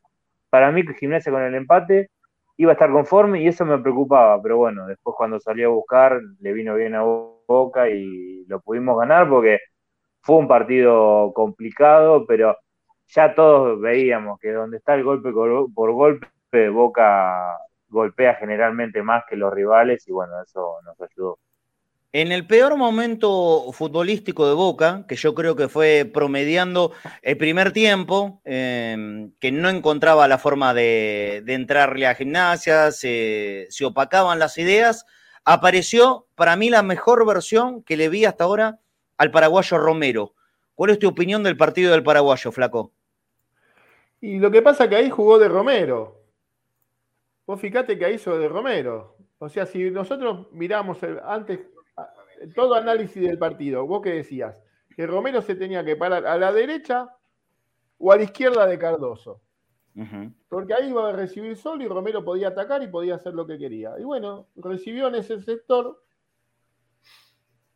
para mí, Gimnasia con el empate iba a estar conforme y eso me preocupaba, pero bueno, después cuando salió a buscar le vino bien a Boca y lo pudimos ganar porque fue un partido complicado, pero ya todos veíamos que donde está el golpe por golpe, Boca golpea generalmente más que los rivales y bueno, eso nos ayudó. En el peor momento futbolístico de Boca, que yo creo que fue promediando el primer tiempo, em, que no encontraba la forma de, entrarle a gimnasia, se, se, opacaban las ideas, apareció para mí la mejor versión que le vi hasta ahora al paraguayo Romero. ¿Cuál es tu opinión del partido del paraguayo, Flaco? Y lo que pasa es que ahí jugó de Romero. Vos fíjate que ahí hizo de Romero. O sea, si nosotros miramos antes todo análisis del partido, vos qué decías, que Romero se tenía que parar a la derecha o a la izquierda de Cardoso. Porque ahí iba a recibir solo y Romero podía atacar y podía hacer lo que quería. Y bueno, recibió en ese sector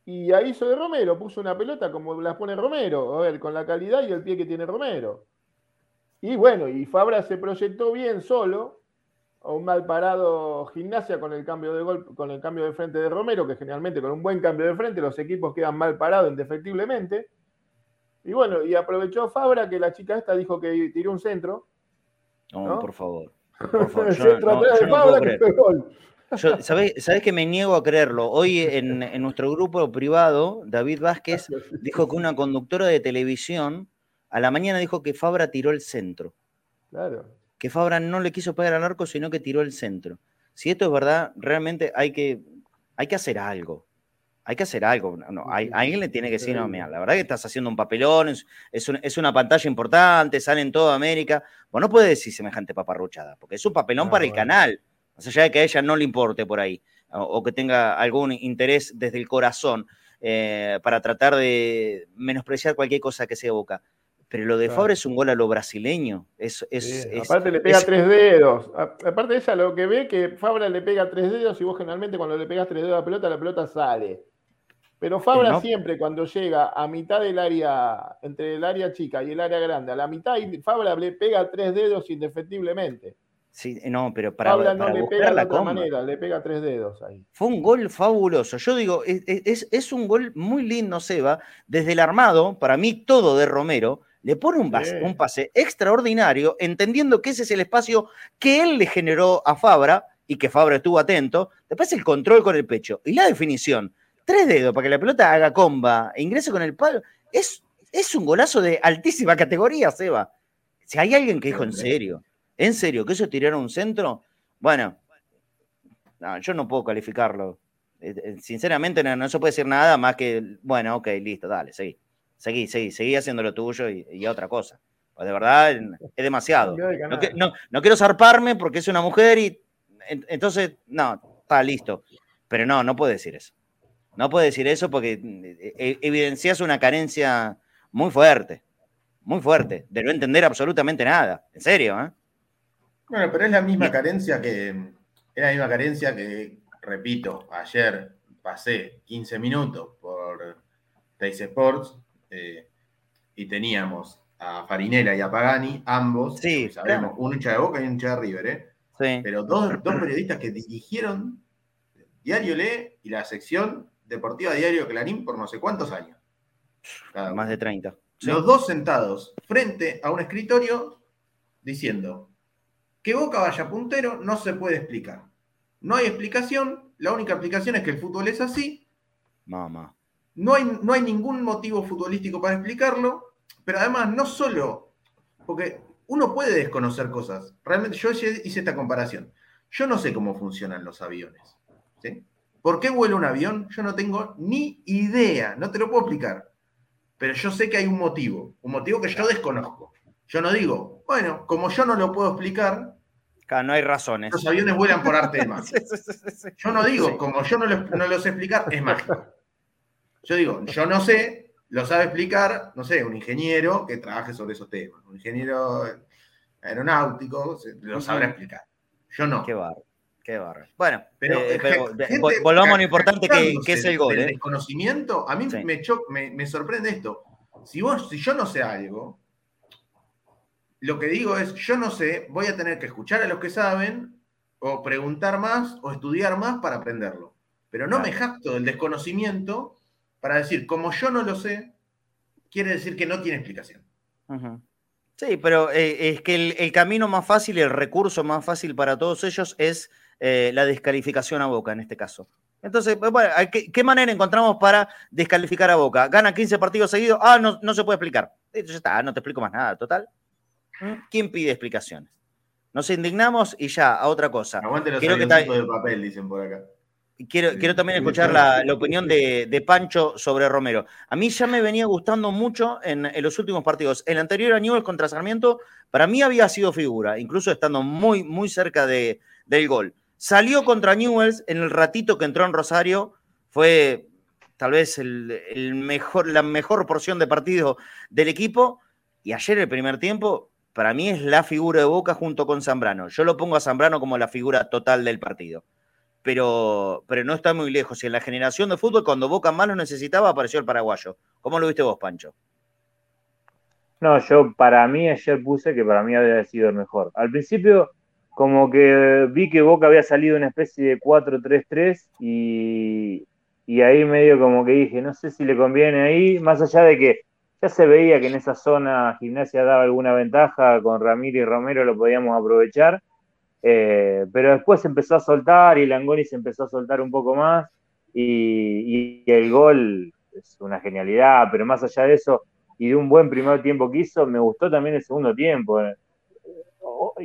y ahí hizo de Romero, puso una pelota como las pone Romero, a ver, con la calidad y el pie que tiene Romero. Y bueno, y Fabra se proyectó bien solo, a un mal parado gimnasia con el cambio de gol, con el cambio de frente de Romero, que generalmente con un buen cambio de frente los equipos quedan mal parados indefectiblemente. Y bueno, y aprovechó Fabra que la chica esta dijo que tiró un centro. No, por favor. Por favor. el centro de Fabra que gol. ¿sabés, que me niego a creerlo? Hoy en, en, nuestro grupo privado, David Vázquez dijo que una conductora de televisión a la mañana dijo que Fabra tiró el centro. Claro. Que Fabra no le quiso pegar al arco, sino que tiró el centro. Si esto es verdad, realmente hay que, hay que hacer algo. Hay que hacer algo. No, alguien le tiene que decir, no, mira, la verdad que estás haciendo un papelón, es, es, una pantalla importante, sale en toda América. Vos no puedes decir semejante paparruchada, porque es un papelón para el canal. Más allá de que a ella no le importe por ahí, o, que tenga algún interés desde el corazón eh, para tratar de menospreciar cualquier cosa que sea Boca. Pero lo de Fabra es un gol a lo brasileño. Es, aparte le pega tres dedos. Aparte ella, lo que ve que Fabra le pega tres dedos y vos generalmente cuando le pegas tres dedos a la pelota, la pelota sale. Pero Fabra siempre cuando llega a mitad del área, entre el área chica y el área grande, a la mitad, Fabra le pega tres dedos indefectiblemente. Sí, no, pero para, Fabra no le pega de otra manera, le pega tres dedos ahí. Fue un gol fabuloso. Yo digo, es, es un gol muy lindo, Seba. Desde el armado, para mí todo de Romero, le pone un pase, extraordinario, entendiendo que ese es el espacio que él le generó a Fabra y que Fabra estuvo atento. Después el control con el pecho y la definición. Tres dedos para que la pelota haga comba e ingrese con el palo. Es, es un golazo de altísima categoría, Seba. Si hay alguien que dijo en serio, en serio, que eso tiraron un centro, bueno, yo no puedo calificarlo. Eh, eh, sinceramente no, no se puede decir nada más que, bueno, ok, listo, dale, seguí seguí, seguí, seguí haciendo lo tuyo y, otra cosa. Pues de verdad es demasiado. No, quiero zarparme porque es una mujer y entonces, no, está listo. Pero no, no puede decir eso. No puede decir eso porque eh, eh, evidencias una carencia muy fuerte, muy fuerte, de no entender absolutamente nada. En serio, ¿eh? Bueno, pero es la misma carencia que, es la misma carencia que, repito, ayer pasé 15 minutos por Teis Sports eh, y teníamos a Farinela y a Pagani, ambos, sí, sabemos, un hincha de Boca y un hincha de River, ¿eh? Pero dos, periodistas que dirigieron Diario Le y la sección deportiva Diario Clarín por no sé cuántos años. Más de 30. Los dos sentados frente a un escritorio diciendo que Boca vaya puntero no se puede explicar. No hay explicación, la única explicación es que el fútbol es así. Mamá. No hay, no hay ningún motivo futbolístico para explicarlo, pero además no solo, porque uno puede desconocer cosas. Realmente yo hice esta comparación. Yo no sé cómo funcionan los aviones. ¿Por qué vuela un avión? Yo no tengo ni idea, no te lo puedo explicar. Pero yo sé que hay un motivo, un motivo que yo desconozco. Yo no digo, bueno, como yo no lo puedo explicar, no hay razones. Los aviones vuelan por arte de magia. Yo no digo, como yo no, no lo sé explicar, es mágico. Yo digo, yo no sé, lo sabe explicar, no sé, un ingeniero que trabaje sobre esos temas. Un ingeniero aeronáutico, lo sabrá explicar. Yo no. Qué barro, qué barro. Bueno, Pero, eh, eh, pero, gente volvamos a lo importante que, que es el gol. del ¿eh? desconocimiento, a mí Sí. me, cho- me, me sorprende esto. Si, vos, si yo no sé algo, lo que digo es, yo no sé, voy a tener que escuchar a los que saben, o preguntar más, o estudiar más para aprenderlo. Pero no Claro. me jacto del desconocimiento para decir, como yo no lo sé, quiere decir que no tiene explicación. Sí, pero eh, es que el, el camino más fácil, el recurso más fácil para todos ellos es eh, la descalificación a Boca en este caso. Entonces, pues, bueno, ¿a ¿qué, qué manera encontramos para descalificar a Boca? Gana 15 partidos seguidos, ah, no, no se puede explicar. Eh, Ya está, no te explico más nada, total. ¿Mm? ¿Quién pide explicaciones? Nos indignamos y ya, a otra cosa. Aguante los que avioncitos de papel, dicen por acá. Quiero, quiero también escuchar la, la opinión de, de Pancho sobre Romero. A mí ya me venía gustando mucho en, en los últimos partidos. El anterior a Newell's contra Sarmiento, para mí había sido figura, incluso estando muy, muy cerca de- del gol. Salió contra Newell's en el ratito que entró en Rosario, fue tal vez el, el mejor, la mejor porción de partido del equipo. Y ayer el primer tiempo, para mí es la figura de Boca junto con Zambrano. Yo lo pongo a Zambrano como la figura total del partido pero, pero no está muy lejos. Y en la generación de fútbol, cuando Boca más lo necesitaba, apareció el paraguayo. ¿Cómo lo viste vos, Pancho? No, yo para mí ayer puse que para mí había sido el mejor. Al principio, como que vi que Boca había salido una especie de 4-3-3 y, y ahí medio como que dije, no sé si le conviene ahí, más allá de que ya se veía que en esa zona gimnasia daba alguna ventaja, con Ramírez y Romero lo podíamos aprovechar, eh, pero después empezó a soltar y Langoni se empezó a soltar un poco más y, y el gol es una genialidad, pero más allá de eso y de un buen primer tiempo que hizo, me gustó también el segundo tiempo.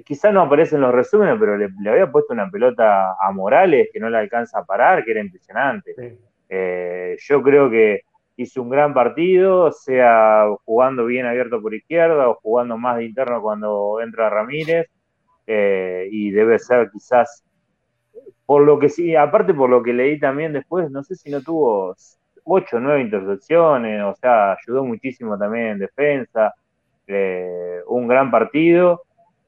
Quizá no aparece en los resúmenes, pero le, le había puesto una pelota a Morales que no la alcanza a parar, que era impresionante. Sí. Eh, yo creo que hizo un gran partido, sea jugando bien abierto por izquierda o jugando más de interno cuando entra Ramírez, eh, y debe ser quizás, por lo que sí, aparte por lo que leí también después, no sé si no tuvo ocho o nueve intercepciones, o sea, ayudó muchísimo también en defensa, eh, un gran partido,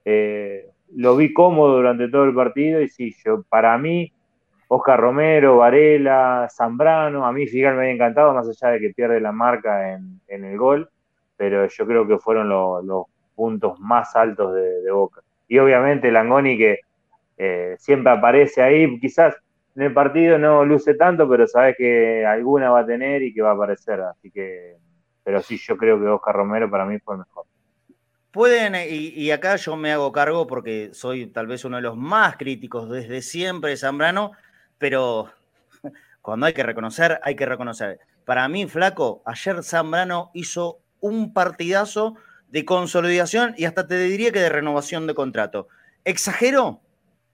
eh, lo vi cómodo durante todo el partido y sí, yo para mí Oscar Romero, Varela, Zambrano, a mí Figal me había encantado, más allá de que pierde la marca en, el gol, pero yo creo que fueron lo- los puntos más altos de Boca. Y obviamente Langoni que eh, siempre aparece ahí, quizás en el partido no luce tanto, pero sabes que alguna va a tener y que va a aparecer, así que, pero sí, yo creo que Oscar Romero para mí fue el mejor. Pueden, eh, y, y acá yo me hago cargo porque soy tal vez uno de los más críticos desde siempre de Zambrano, pero cuando hay que reconocer, hay que reconocer. Para mí, Flaco, ayer Zambrano hizo un partidazo de consolidación y hasta te diría que de renovación de contrato. ¿Exagero?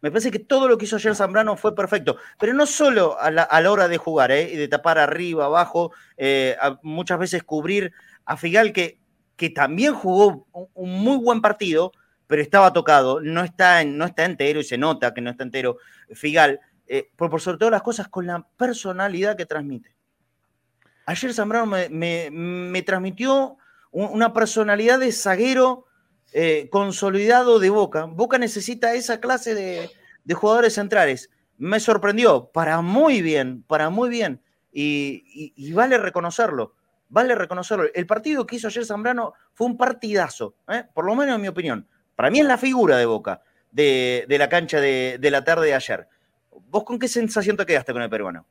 Me parece que todo lo que hizo ayer Zambrano fue perfecto, pero no solo a la, a la hora de jugar, ¿eh? y de tapar arriba, abajo, eh, muchas veces cubrir a Figal, que, que también jugó un, muy buen partido, pero estaba tocado, no está, en- no está entero y se nota que no está entero Figal, eh, por, sobre todas las cosas con la personalidad que transmite. Ayer Zambrano me, me- transmitió una personalidad de zaguero eh, consolidado de Boca. Boca necesita esa clase de, de jugadores centrales. Me sorprendió, para muy bien, para muy bien. Y, y- vale reconocerlo, vale reconocerlo. El partido que hizo ayer Zambrano fue un partidazo, ¿eh? por lo menos en mi opinión. Para mí es la figura de Boca de, de la cancha de, de la tarde de ayer. ¿Vos con qué sensación te quedaste con el peruano?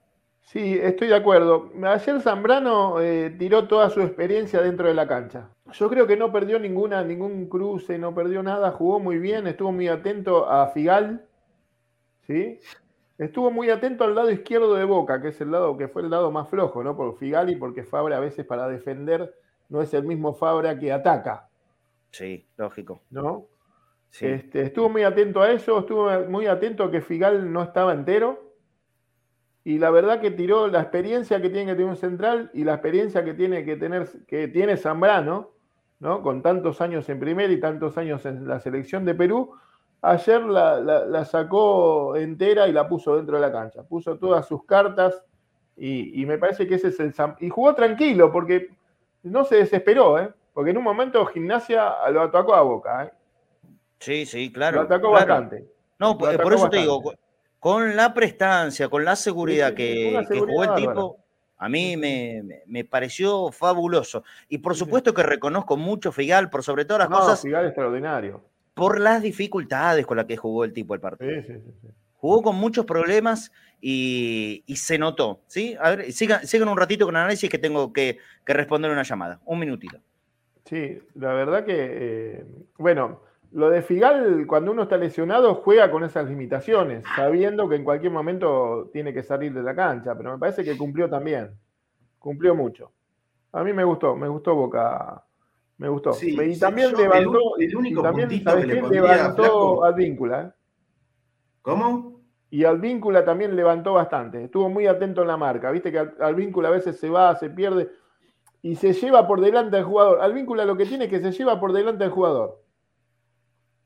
Sí, estoy de acuerdo. Ayer Zambrano eh, tiró toda su experiencia dentro de la cancha. Yo creo que no perdió ninguna, ningún cruce, no perdió nada, jugó muy bien, estuvo muy atento a Figal, ¿sí? Estuvo muy atento al lado izquierdo de Boca, que es el lado que fue el lado más flojo, ¿no? Por Figal y porque Fabra a veces para defender no es el mismo Fabra que ataca, Sí, lógico. ¿no? Sí. Este, estuvo muy atento a eso, estuvo muy atento a que Figal no estaba entero. Y la verdad que tiró la experiencia que tiene que tener un central y la experiencia que tiene que tener que tiene Zambrano, ¿no? Con tantos años en primera y tantos años en la selección de Perú. Ayer la, la- la sacó entera y la puso dentro de la cancha. Puso todas sus cartas y, y me parece que ese es el Y jugó tranquilo porque no se desesperó, ¿eh? Porque en un momento Gimnasia lo atacó a Boca, ¿eh? Sí, sí, claro. Lo atacó claro. bastante. No, Lo por, eso te digo, con la prestancia, con la seguridad sí, que, jugó el tipo, a mí me, me- pareció fabuloso. Y por supuesto que reconozco mucho Figal, por sobre todas las No, cosas, Figal extraordinario. por las dificultades con las que jugó el tipo el partido. Sí, sí, sí. Jugó con muchos problemas y, y se notó. ¿sí? A ver, sigan, sigan un ratito con análisis que tengo que, que responder una llamada. Un minutito. Sí, la verdad que, eh, bueno, lo de Figal, cuando uno está lesionado, juega con esas limitaciones, sabiendo que en cualquier momento tiene que salir de la cancha, pero me parece que cumplió también, cumplió mucho. A mí me gustó, me gustó Boca, me gustó. Sí, y también yo el levantó, un- el único y también, puntito ¿sabes que le levantó Flaco. Advíncula, ¿eh? ¿Cómo? Y Advíncula también levantó bastante. Estuvo muy atento en la marca. Viste que Al- Advíncula a veces se va, se pierde y se lleva por delante al jugador. Advíncula lo que tiene es que se lleva por delante al jugador.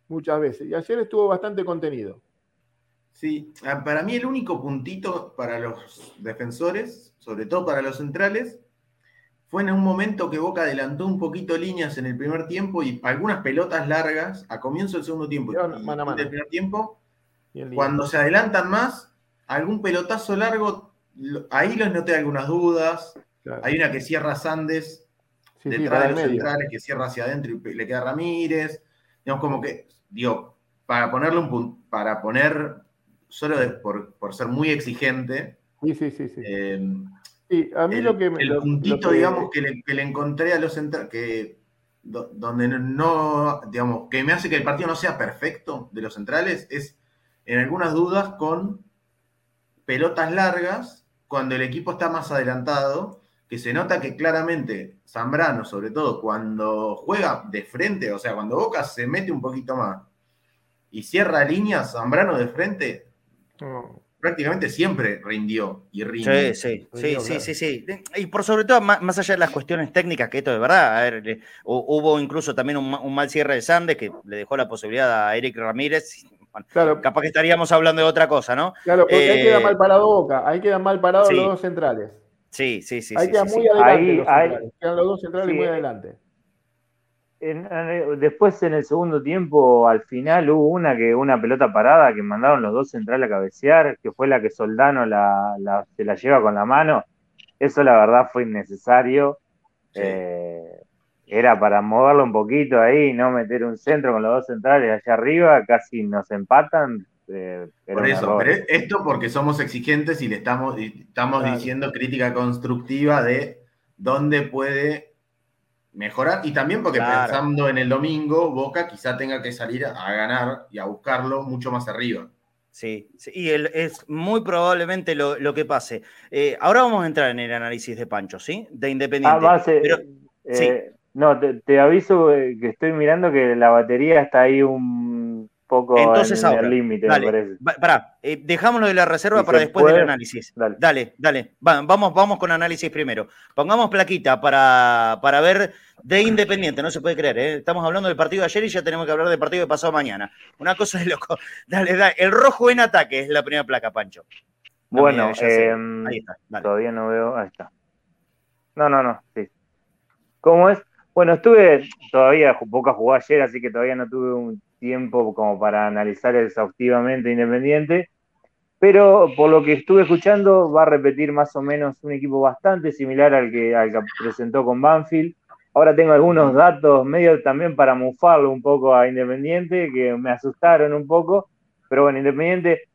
Muchas veces. Y ayer estuvo bastante contenido. Sí, ah, para mí el único puntito para los defensores, sobre todo para los centrales, fue en un momento que Boca adelantó un poquito líneas en el primer tiempo y algunas pelotas largas a comienzo del segundo tiempo y mano mano. del primer tiempo. Cuando se adelantan más, algún pelotazo largo, ahí les noté algunas dudas. Claro. Hay una que cierra Sandes Sí, detrás de los medio. centrales, que cierra hacia adentro y le queda Ramírez. Digamos, como que, digo, para ponerle un punto, para poner, solo de- por, por ser muy exigente, Sí, sí, sí. sí. eh, Sí, a mí el, lo que me- el lo- lo puntito, que- digamos, que le, que le encontré a los centrales, que do- donde no, digamos, que me hace que el partido no sea perfecto de los centrales, es en algunas dudas con pelotas largas, cuando el equipo está más adelantado, que se nota que claramente Zambrano, sobre todo cuando juega de frente, o sea, cuando Boca se mete un poquito más y cierra líneas, Zambrano de frente no, prácticamente siempre rindió y rinde. Sí, sí, sí, Rindió, sí, claro. sí, sí. Y por sobre todo, más, más allá de las cuestiones técnicas, que esto de verdad, a ver, hubo incluso también un, ma- un mal cierre de Sande que le dejó la posibilidad a Eric Ramírez. Bueno, Claro, capaz que estaríamos hablando de otra cosa, ¿no? claro, porque ahí eh, queda mal parado Boca, ahí quedan mal parados sí. los dos centrales. Sí, sí, sí. ahí sí, muy sí. adelante Ahí- los ahí- centrales. Quedan los dos centrales muy eh, adelante. En- en- después en el segundo tiempo, al final hubo una que una pelota parada que mandaron los dos centrales a cabecear, que fue la que Soldano la, la- se la lleva con la mano. Eso la verdad fue innecesario. Eh, era para moverlo un poquito ahí, no meter un centro con los dos centrales allá arriba, casi nos empatan. Eh, era Por eso, pero esto porque somos exigentes y le estamos, y estamos Claro. diciendo crítica constructiva de dónde puede mejorar y también porque Claro. pensando en el domingo, Boca quizá tenga que salir a ganar y a buscarlo mucho más arriba. Sí, sí, y el- es muy probablemente lo, lo que pase. Eh, ahora vamos a entrar en el análisis de Pancho, ¿sí? De Independiente. Ah, base, Pero- eh, No, te, te aviso que estoy mirando que la batería está ahí un poco Entonces en ahora, el límite, me parece. pará, eh, dejámoslo de la reserva Si para después del análisis. dale. Dale, dale. Va, vamos, vamos con análisis primero. Pongamos plaquita para, para ver de Independiente, no se puede creer. ¿eh? Estamos hablando del partido de ayer y ya tenemos que hablar del partido de pasado mañana. Una cosa de loco. Dale, dale. El rojo en ataque es la primera placa, Pancho. No, Bueno, em, Ahí está. Dale. todavía no veo. Ahí está. No, no, no. Sí. ¿Cómo es? Bueno, estuve todavía, Boca jugó ayer, así que todavía no tuve un tiempo como para analizar exhaustivamente Independiente. Pero por lo que estuve escuchando, va a repetir más o menos un equipo bastante similar al que, al que presentó con Banfield. Ahora tengo algunos datos medio también para mufarlo un poco a Independiente, que me asustaron un poco. Pero bueno, Independiente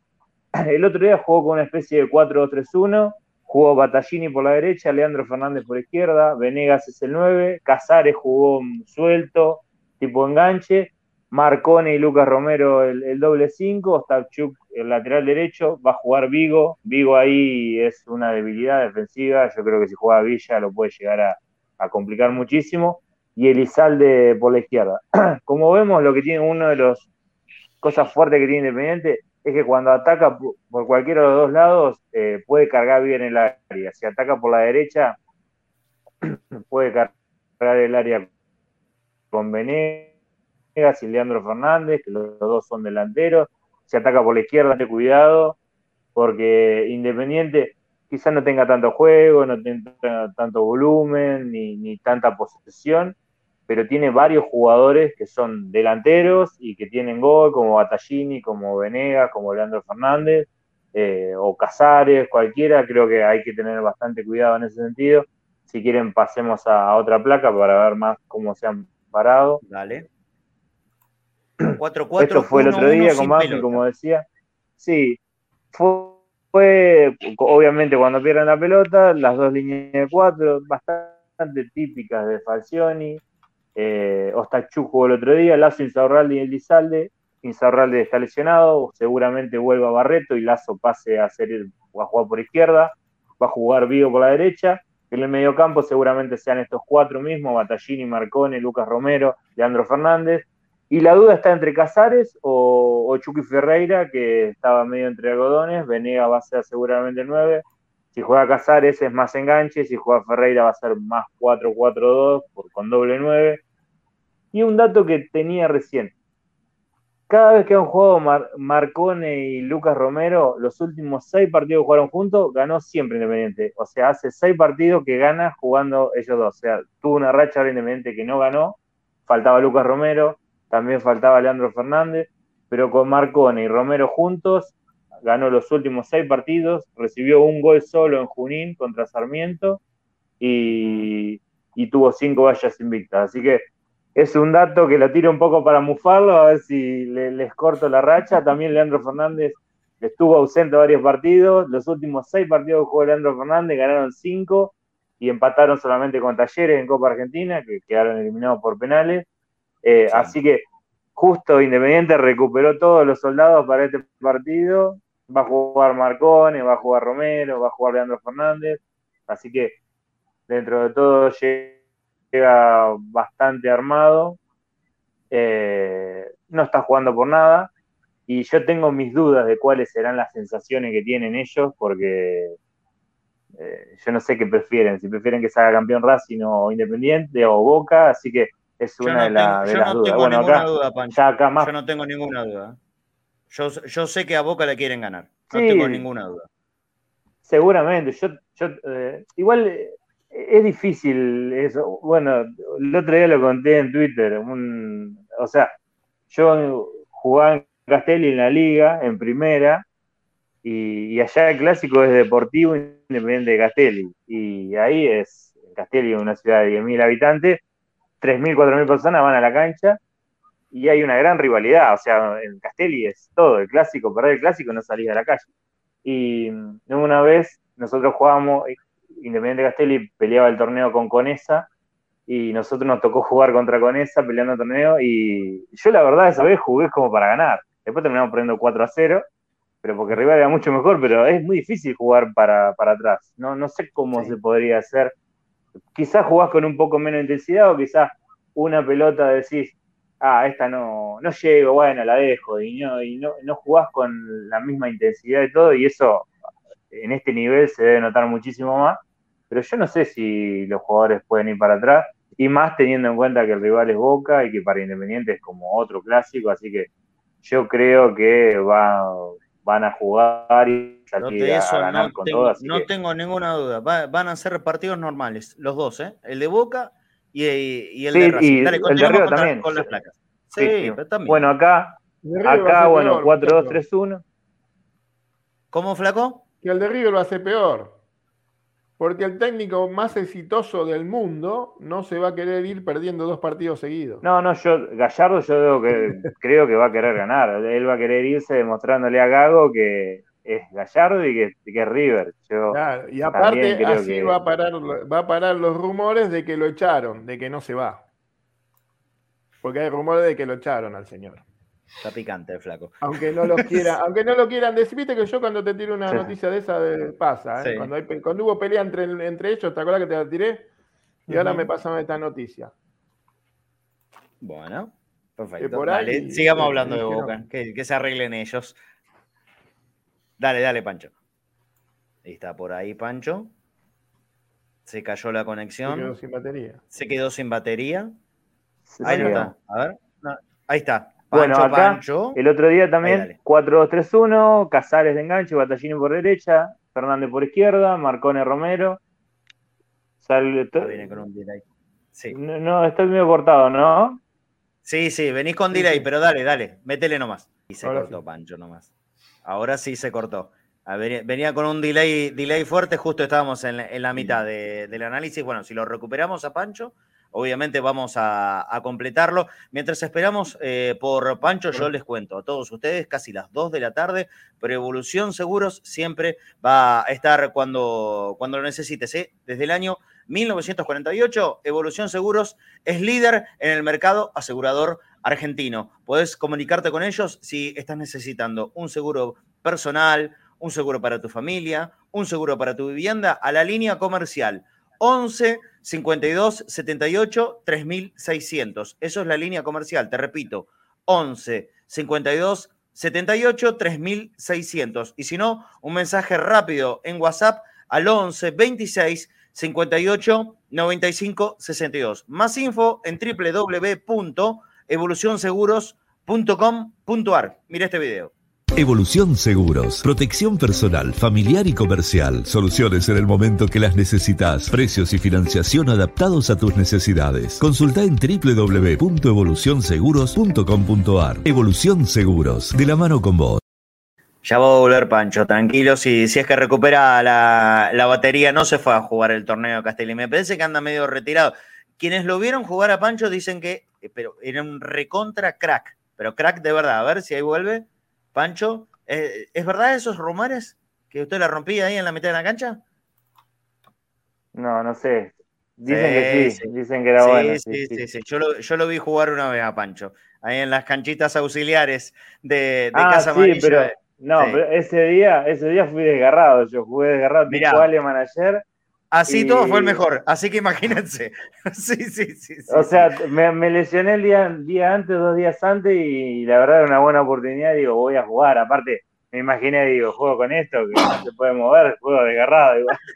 el otro día jugó con una especie de 4-2-3-1. Jugó Battaglini por la derecha, Leandro Fernández por izquierda, Venegas es el 9, Casares jugó suelto, tipo enganche, Marcone y Lucas Romero el, doble 5, Ostapchuk el lateral derecho, va a jugar Vigo, Vigo ahí es una debilidad defensiva, yo creo que si juega Villa lo puede llegar a, complicar muchísimo, y Elizalde por la izquierda. Como vemos, lo que tiene uno de los cosas fuertes que tiene Independiente es que cuando ataca por cualquiera de los dos lados eh, puede cargar bien el área. Si ataca por la derecha, puede cargar el área con Y Leandro Fernández, que los dos son delanteros. Si ataca por la izquierda, ten cuidado, porque Independiente quizás no tenga tanto juego, no tenga tanto volumen ni, ni tanta posesión, pero tiene varios jugadores que son delanteros y que tienen gol, como Battaglini, como Venegas, como Leandro Fernández, eh, o Casares, cualquiera, creo que hay que tener bastante cuidado en ese sentido. Si quieren, pasemos a, otra placa para ver más cómo se han parado. Dale. 4-4. Esto fue el otro día con como decía. Sí, fue, obviamente cuando pierden la pelota, las dos líneas de cuatro, bastante típicas de Falcioni. Eh, Ostachuk jugó el otro día, Lazo, Insaurralde y Elizalde. Insaurralde está lesionado, seguramente vuelva Barreto y Lazo pase a, ser, a jugar por izquierda. Va a jugar Vigo por la derecha. En el mediocampo seguramente sean estos cuatro mismos, Battaglini, Marcone, Lucas Romero, Leandro Fernández. Y la duda está entre Casares o, Chucky Ferreira, que estaba medio entre algodones. Venega va a ser seguramente el 9. Si juega Casares es más enganche, si juega Ferreira va a ser más 4-4-2 con doble 9. Y un dato que tenía recién. Cada vez que han jugado Marcone y Lucas Romero, los últimos seis partidos que jugaron juntos, ganó siempre Independiente. O sea, hace seis partidos que gana jugando ellos dos. O sea, tuvo una racha ahora Independiente que no ganó. Faltaba Lucas Romero, también faltaba Leandro Fernández, pero con Marcone y Romero juntos ganó los últimos seis partidos, recibió un gol solo en Junín contra Sarmiento y, tuvo cinco vallas invictas. Así que es un dato que lo tiro un poco para mufarlo, a ver si les corto la racha. También Leandro Fernández estuvo ausente varios partidos. Los últimos seis partidos que jugó Leandro Fernández ganaron cinco y empataron solamente con Talleres en Copa Argentina, que quedaron eliminados por penales. Eh, así que justo Independiente recuperó todos los soldados para este partido. Va a jugar Marcone, va a jugar Romero, va a jugar Leandro Fernández. Así que dentro de todo llega bastante armado. Eh, no está jugando por nada. Y yo tengo mis dudas de cuáles serán las sensaciones que tienen ellos, porque eh, yo no sé qué prefieren, si prefieren que salga campeón Racing o Independiente o Boca, así que es una de, las dudas. Bueno, acá, duda, Yo no tengo ninguna duda. Yo, yo, sé que a Boca le quieren ganar. No tengo ninguna duda. Seguramente. Yo, yo eh, igual eh, es difícil eso. Bueno, el otro día lo conté en Twitter. o sea, yo jugaba en Castelli en la liga, en primera, y, allá el clásico es Deportivo Independiente de Castelli. Y ahí es, Castelli es una ciudad de 10.000 habitantes, 3.000, 4.000 personas van a la cancha y hay una gran rivalidad. O sea, en Castelli es todo, el clásico, perder el clásico no salís a la calle. Y una vez nosotros jugábamos, Independiente Castelli peleaba el torneo con Conesa y nosotros nos tocó jugar contra Conesa peleando el torneo y yo la verdad esa vez jugué como para ganar. Después terminamos perdiendo 4 a 0, pero porque rival era mucho mejor, pero es muy difícil jugar para, atrás. No, no sé cómo se podría hacer quizás jugás con un poco menos intensidad o quizás una pelota decís, ah, esta no, no llego, bueno, la dejo, y no, y no, no jugás con la misma intensidad de todo, y eso en este nivel se debe notar muchísimo más, pero yo no sé si los jugadores pueden ir para atrás, y más teniendo en cuenta que el rival es Boca y que para Independiente es como otro clásico, así que yo creo que va, van a jugar y salir a, ganar con tengo, todas. No tengo ninguna duda. van a ser partidos normales, los dos, ¿eh? El de Boca y, y el de Racing. Dale, el de Río también. Con las placas. Sí, Pero también. Bueno, acá, acá bueno, 4-2-3-1. ¿Cómo, Flaco? Que el de River lo hace peor. Porque el técnico más exitoso del mundo no se va a querer ir perdiendo dos partidos seguidos. No, no, yo, Gallardo, yo que, creo que va a querer ganar. Él va a querer irse demostrándole a Gago que es Gallardo y que, es River. claro, y aparte, así va, a parar, va a parar los rumores de que lo echaron, de que no se va. Porque hay rumores de que lo echaron al señor. Está picante el flaco. Aunque no lo quiera, aunque no lo quieran decir, viste que yo cuando te tiro una noticia de esa pasa, ¿eh? cuando, hay, cuando hubo pelea entre, entre ellos, ¿te acuerdas que te la tiré? Y ahora me pasan esta noticia. Bueno, perfecto. Dale, sigamos hablando de Boca, que, se arreglen ellos. Dale, dale, Pancho. Ahí está por ahí, Pancho. Se cayó la conexión. Se quedó sin batería. Se quedó sin batería. ahí está. A ver. ahí está bueno, acá el otro día también 4-2-3-1, Casares de enganche, Batallini por derecha, Fernández por izquierda, Marcone Romero. Sale viene con un delay. Sí. No, no, estoy medio cortado, ¿no? Sí, sí, venís con Sí, delay, sí. pero dale, dale, métele nomás. Y se Ahora cortó, sí. Pancho, nomás. Ahora sí se cortó. Venía, con un delay, delay fuerte, justo estábamos en, la- en la mitad de- del análisis. Bueno, si lo recuperamos a Pancho, obviamente vamos a, a completarlo. Mientras esperamos eh, por Pancho, yo les cuento a todos ustedes, casi las 2 de la tarde, pero Evolución Seguros siempre va a estar cuando, cuando lo necesites. ¿eh? Desde el año 1948, Evolución Seguros es líder en el mercado asegurador argentino. Podés comunicarte con ellos si estás necesitando un seguro personal, un seguro para tu familia, un seguro para tu vivienda, a la línea comercial 11 52 78 3600. Eso es la línea comercial, te repito, 11 52 78 3600. Y si no, un mensaje rápido en WhatsApp al 11 26 58 95 62. Más info en www.evolucionseguros.com.ar. Mira este video. Evolución Seguros. Protección personal, familiar y comercial. Soluciones en el momento que las necesitas. Precios y financiación adaptados a tus necesidades. Consulta en www.evolucionseguros.com.ar. Evolución Seguros. De la mano con vos. Ya va a volver Pancho, tranquilo. Si, si es que recupera la, la batería, no se fue a jugar el torneo de Castelli. Me parece que anda medio retirado. Quienes lo vieron jugar a Pancho dicen que pero era un recontra crack. Pero crack de verdad. A ver si ahí vuelve. Pancho, eh, ¿es verdad esos rumores? ¿Que usted la rompía ahí en la mitad de la cancha? No, no sé. Dicen Sí, que sí, sí. dicen que era sí, bueno. sí, sí, sí. Yo, lo, yo lo vi jugar una vez a Pancho. Ahí en las canchitas auxiliares de, de Ah, Casa sí, Amarilla. pero no, Sí. pero ese día, ese día fui desgarrado. Yo jugué desgarrado tipo Aleman ayer. Así y- todo fue el mejor. Así que imagínense. sí, sí, sí. sí, O sea, me, me lesioné el día, día antes, dos días antes, y la verdad era una buena oportunidad. Digo, voy a jugar. Aparte, me imaginé, digo, juego con esto, que no se puede mover, juego desgarrado. Igual.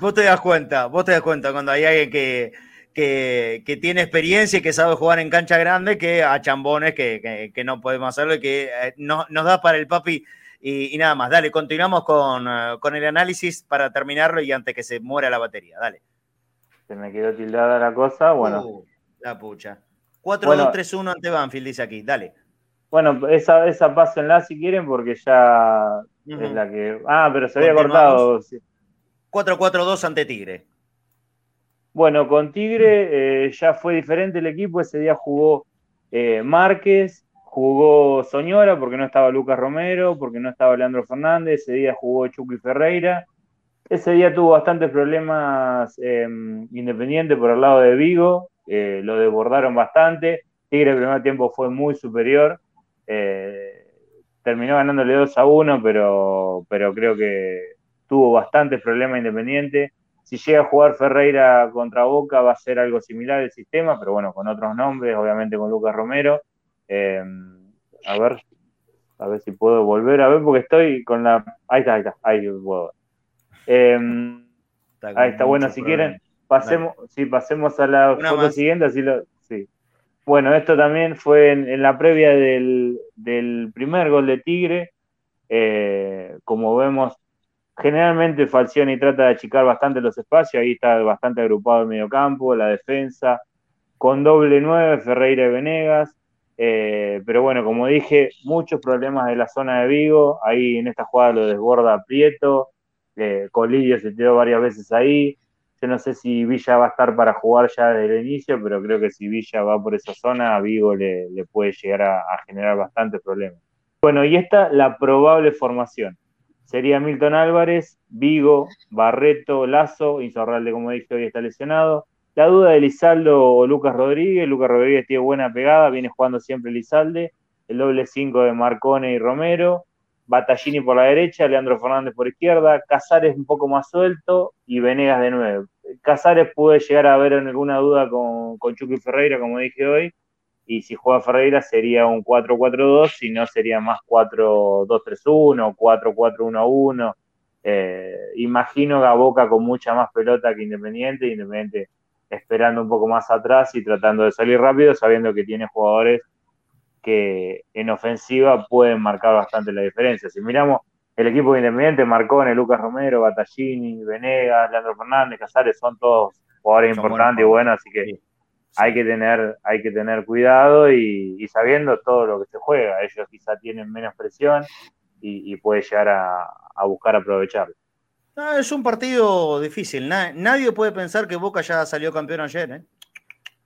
Vos te das cuenta, vos te das cuenta cuando hay alguien que, que, que tiene experiencia y que sabe jugar en cancha grande que a chambones que, que- que no podemos hacerlo y que eh, no- nos da para el papi y, y nada más. Dale, continuamos con, eh, con el análisis para terminarlo y antes que se muera la batería. Dale. Se me quedó tildada la cosa. Bueno, Uh, la pucha. 4-2-3-1 Bueno. ante Banfield, dice aquí. Dale. bueno esa, esa pásenla si quieren, porque ya Ujú. es la que. Ah, pero se había cortado. sí. 4-4-2 ante Tigre. Bueno, con Tigre eh, ya fue diferente el equipo. Ese día jugó eh, Márquez, jugó Soñora porque no estaba Lucas Romero, porque no estaba Leandro Fernández. Ese día jugó Chucky Ferreira. Ese día tuvo bastantes problemas eh, Independiente por el lado de Vigo. eh, lo desbordaron bastante. Tigre el primer tiempo fue muy superior. eh, terminó ganándole 2 a 1, pero, pero creo que tuvo bastantes problemas Independiente. Si llega a jugar Ferreira contra Boca va a ser algo similar el sistema, pero bueno, con otros nombres, obviamente con Lucas Romero. Eh, a ver, a ver si puedo volver a ver, porque estoy con la... Ahí está, ahí está, ahí puedo. Eh, con ahí está, bueno, si problema. quieren, pasemos, sí, pasemos a la Una foto más. siguiente, así lo... Sí. Bueno, esto también fue en, en la previa del, del primer gol de Tigre. Eh, como vemos, generalmente Falcioni trata de achicar bastante los espacios, ahí está bastante agrupado el mediocampo, la defensa, con doble nueve, Ferreira y Venegas. Eh, pero bueno, como dije, muchos problemas de la zona de Vigo, ahí en esta jugada lo desborda Prieto, eh, Colidio se tiró varias veces ahí. Yo no sé si Villa va a estar para jugar ya desde el inicio, pero creo que si Villa va por esa zona, a Vigo le, puede llegar a, a generar bastantes problemas. Bueno, y esta la probable formación. Sería Milton Álvarez, Vigo, Barreto, Lazo, Insorralde, como dije, hoy está lesionado. La duda de Lizaldo o Lucas Rodríguez. Lucas Rodríguez tiene buena pegada, viene jugando siempre Lizalde. El doble 5 de Marcone y Romero. Battaglini por la derecha, Leandro Fernández por izquierda, Casares un poco más suelto y Venegas de nuevo. Casares puede llegar a haber alguna duda con, con Chucky Ferreira, como dije hoy, y si juega Ferreira sería un 4-4-2, si no sería más 4-2-3-1, 4-4-1-1. Eh, imagino a Boca con mucha más pelota que Independiente, Independiente esperando un poco más atrás y tratando de salir rápido, sabiendo que tiene jugadores que en ofensiva pueden marcar bastante la diferencia. Si miramos el equipo de Independiente, Marcone, Lucas Romero, Battaglini, Venegas, Leandro Fernández, Casares, son todos jugadores importantes y buenos, así que hay que tener, hay que tener cuidado y, sabiendo todo lo que se juega. Ellos quizá tienen menos presión y, puede llegar a, buscar aprovecharlo. Es un partido difícil. nadie puede pensar que Boca ya salió campeón ayer. ¿eh?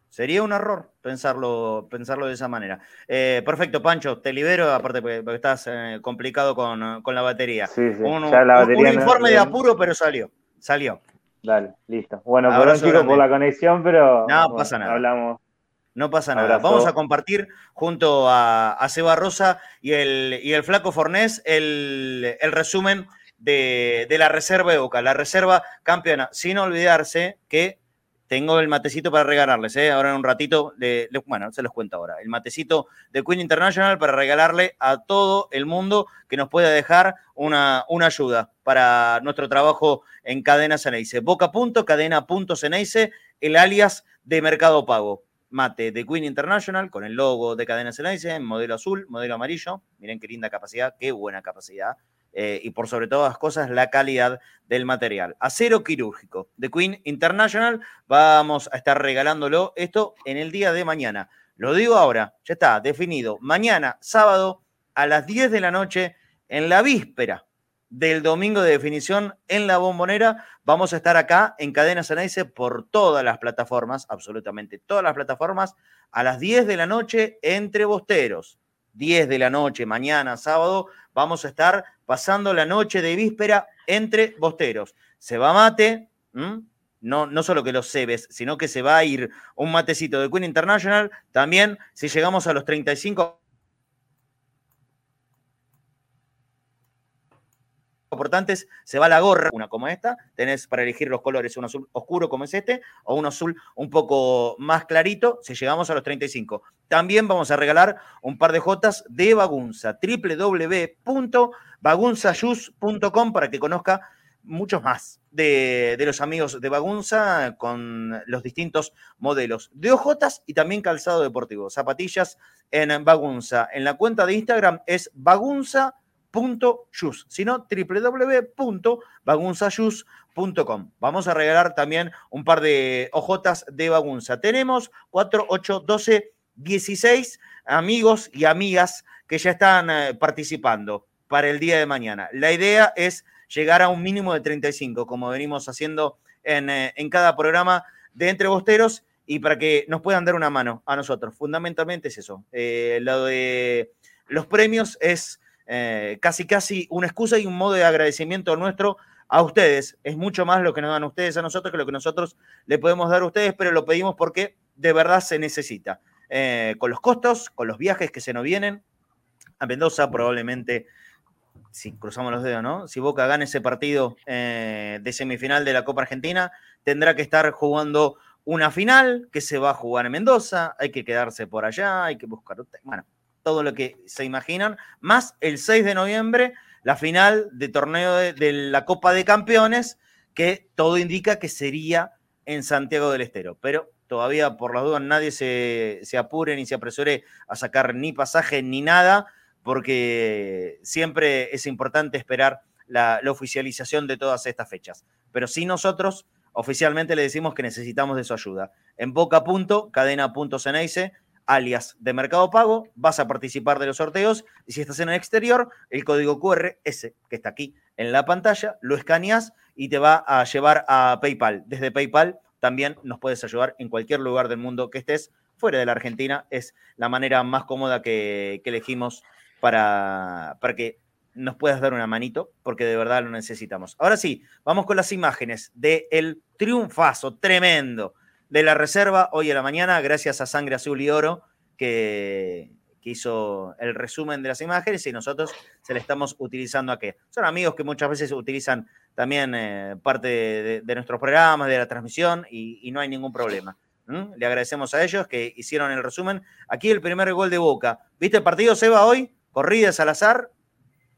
Sería un error pensarlo, pensarlo de esa manera. Eh, perfecto, Pancho, te libero, aparte porque, estás eh, complicado con, la batería. Sí, sí. Un, un informe de apuro, pero salió. Salió. Dale, listo. Bueno, perdón chicos por la conexión, pero no pasa nada. Hablamos. No pasa nada. Vamos a compartir junto a, Seba Rosa y el, y el Flaco Fornés el, resumen de, la reserva de Boca, la reserva campeona, sin olvidarse que tengo el matecito para regalarles, ¿eh? ahora en un ratito, bueno, se los cuento ahora, el matecito de Queen International para regalarle a todo el mundo que nos pueda dejar una, una ayuda para nuestro trabajo en Cadena Ceneice. Boca.cadena.ceneice, el alias de Mercado Pago. Mate de Queen International con el logo de Cadena Ceneice en modelo azul, modelo amarillo. Miren qué linda capacidad, qué buena capacidad. Eh, y por sobre todas las cosas la calidad del material. Acero quirúrgico de Queen International, vamos a estar regalándolo esto en el día de mañana. Lo digo ahora, ya está definido. Mañana, sábado, a las 10 de la noche, en la víspera del domingo de definición en la bombonera, vamos a estar acá en Cadena Ceneice por todas las plataformas, absolutamente todas las plataformas, a las 10 de la noche entre bosteros. 10 de la noche, mañana, sábado, vamos a estar pasando la noche de víspera entre bosteros. Se va mate, no, no solo que los cebes, sino que se va a ir un matecito de Queen International. También, si llegamos a los 35 importantes, se va la gorra, una como esta, tenés para elegir los colores, un azul oscuro como es este, o un azul un poco más clarito, si llegamos a los 35. También vamos a regalar un par de jotas de Bagunza, www.bagunzayus.com para que conozca muchos más de, los amigos de Bagunza con los distintos modelos de ojotas y también calzado deportivo, zapatillas en Bagunza. En la cuenta de Instagram es Bagunza .yus, sino www.bagunzayus.com. Vamos a regalar también un par de ojotas de bagunza. Tenemos 4, 8, 12, 16 amigos y amigas que ya están eh, participando para el día de mañana. La idea es llegar a un mínimo de 35, como venimos haciendo en, eh, en cada programa de Entre Bosteros y para que nos puedan dar una mano a nosotros. Fundamentalmente es eso. Eh, lo de los premios es eh, casi casi una excusa y un modo de agradecimiento nuestro a ustedes. Es mucho más lo que nos dan ustedes a nosotros que lo que nosotros le podemos dar a ustedes, pero lo pedimos porque de verdad se necesita. Eh, con los costos, con los viajes que se nos vienen a Mendoza, probablemente, si cruzamos los dedos, ¿no? Si Boca gana ese partido eh, de semifinal de la Copa Argentina, tendrá que estar jugando una final que se va a jugar en Mendoza, hay que quedarse por allá, hay que buscar. Bueno, todo lo que se imaginan, más el 6 de noviembre, la final de torneo de, la Copa de Campeones, que todo indica que sería en Santiago del Estero. Pero todavía, por las dudas, nadie se, apure ni se apresure a sacar ni pasaje ni nada, porque siempre es importante esperar la, la oficialización de todas estas fechas. Pero sí nosotros oficialmente le decimos que necesitamos de su ayuda. En boca.cadena.ceneice alias de Mercado Pago, vas a participar de los sorteos y si estás en el exterior, el código QR, ese que está aquí en la pantalla, lo escaneas y te va a llevar a PayPal. Desde PayPal también nos puedes ayudar en cualquier lugar del mundo que estés. Fuera de la Argentina es la manera más cómoda que, elegimos para, para que nos puedas dar una manito, porque de verdad lo necesitamos. Ahora sí, vamos con las imágenes del triunfazo tremendo de la reserva hoy a la mañana, gracias a Sangre Azul y Oro, que, hizo el resumen de las imágenes y nosotros se le estamos utilizando aquí. Son amigos que muchas veces utilizan también eh, parte de, nuestros programas, de la transmisión y, no hay ningún problema. Le agradecemos a ellos que hicieron el resumen. Aquí el primer gol de Boca. ¿Viste el partido, Seba, hoy? Corrida Salazar.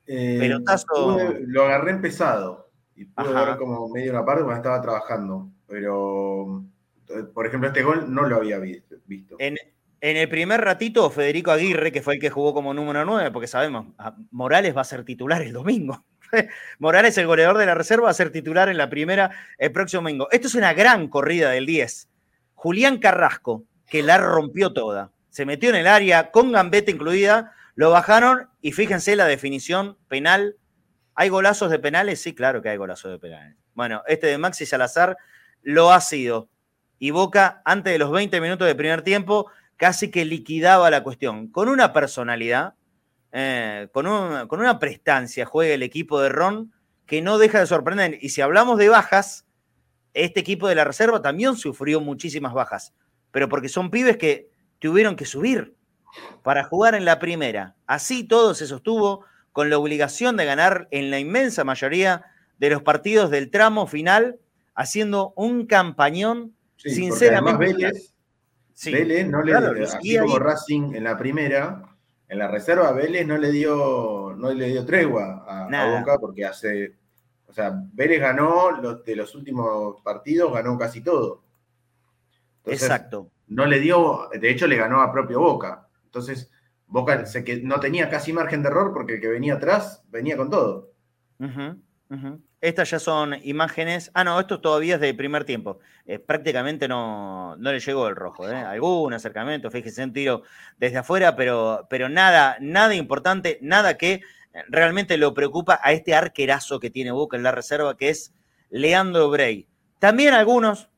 Eh, pelotazo. lo agarré empezado y pude ver como medio una parte cuando estaba trabajando. Pero por ejemplo, este gol no lo había visto. En, el primer ratito, Federico Aguirre, que fue el que jugó como número 9, porque sabemos, Morales va a ser titular el domingo. Morales, el goleador de la reserva, va a ser titular en la primera el próximo domingo. Esto es una gran corrida del 10. Julián Carrasco, que la rompió toda. Se metió en el área con gambeta incluida, lo bajaron y fíjense la definición penal. ¿Hay golazos de penales? Sí, claro que hay golazos de penales. Bueno, este de Maxi Salazar lo ha sido. Y Boca, antes de los 20 minutos de primer tiempo, casi que liquidaba la cuestión. Con una personalidad, eh, con, con una prestancia, juega el equipo de Ron que no deja de sorprender. Y si hablamos de bajas, este equipo de la reserva también sufrió muchísimas bajas, pero porque son pibes que tuvieron que subir para jugar en la primera. Así todo se sostuvo con la obligación de ganar en la inmensa mayoría de los partidos del tramo final, haciendo un campañón sinceramente. Vélez, Vélez no le así como Racing en la primera, en la reserva Vélez no le dio, no le dio tregua a, a Boca porque hace o sea, Vélez ganó los, de los últimos partidos, ganó casi todo. Exacto. No le dio, de hecho le ganó a propio Boca. Entonces, Boca se que no tenía casi margen de error porque el que venía atrás venía con todo. Estas ya son imágenes. Ah, no, esto todavía es de primer tiempo. Eh, prácticamente no, no le llegó el rojo. ¿eh? Algún acercamiento, fíjese un tiro desde afuera, pero, pero nada, nada importante, nada que realmente lo preocupa a este arquerazo que tiene Boca en la reserva, que es Leandro Bray. También algunos,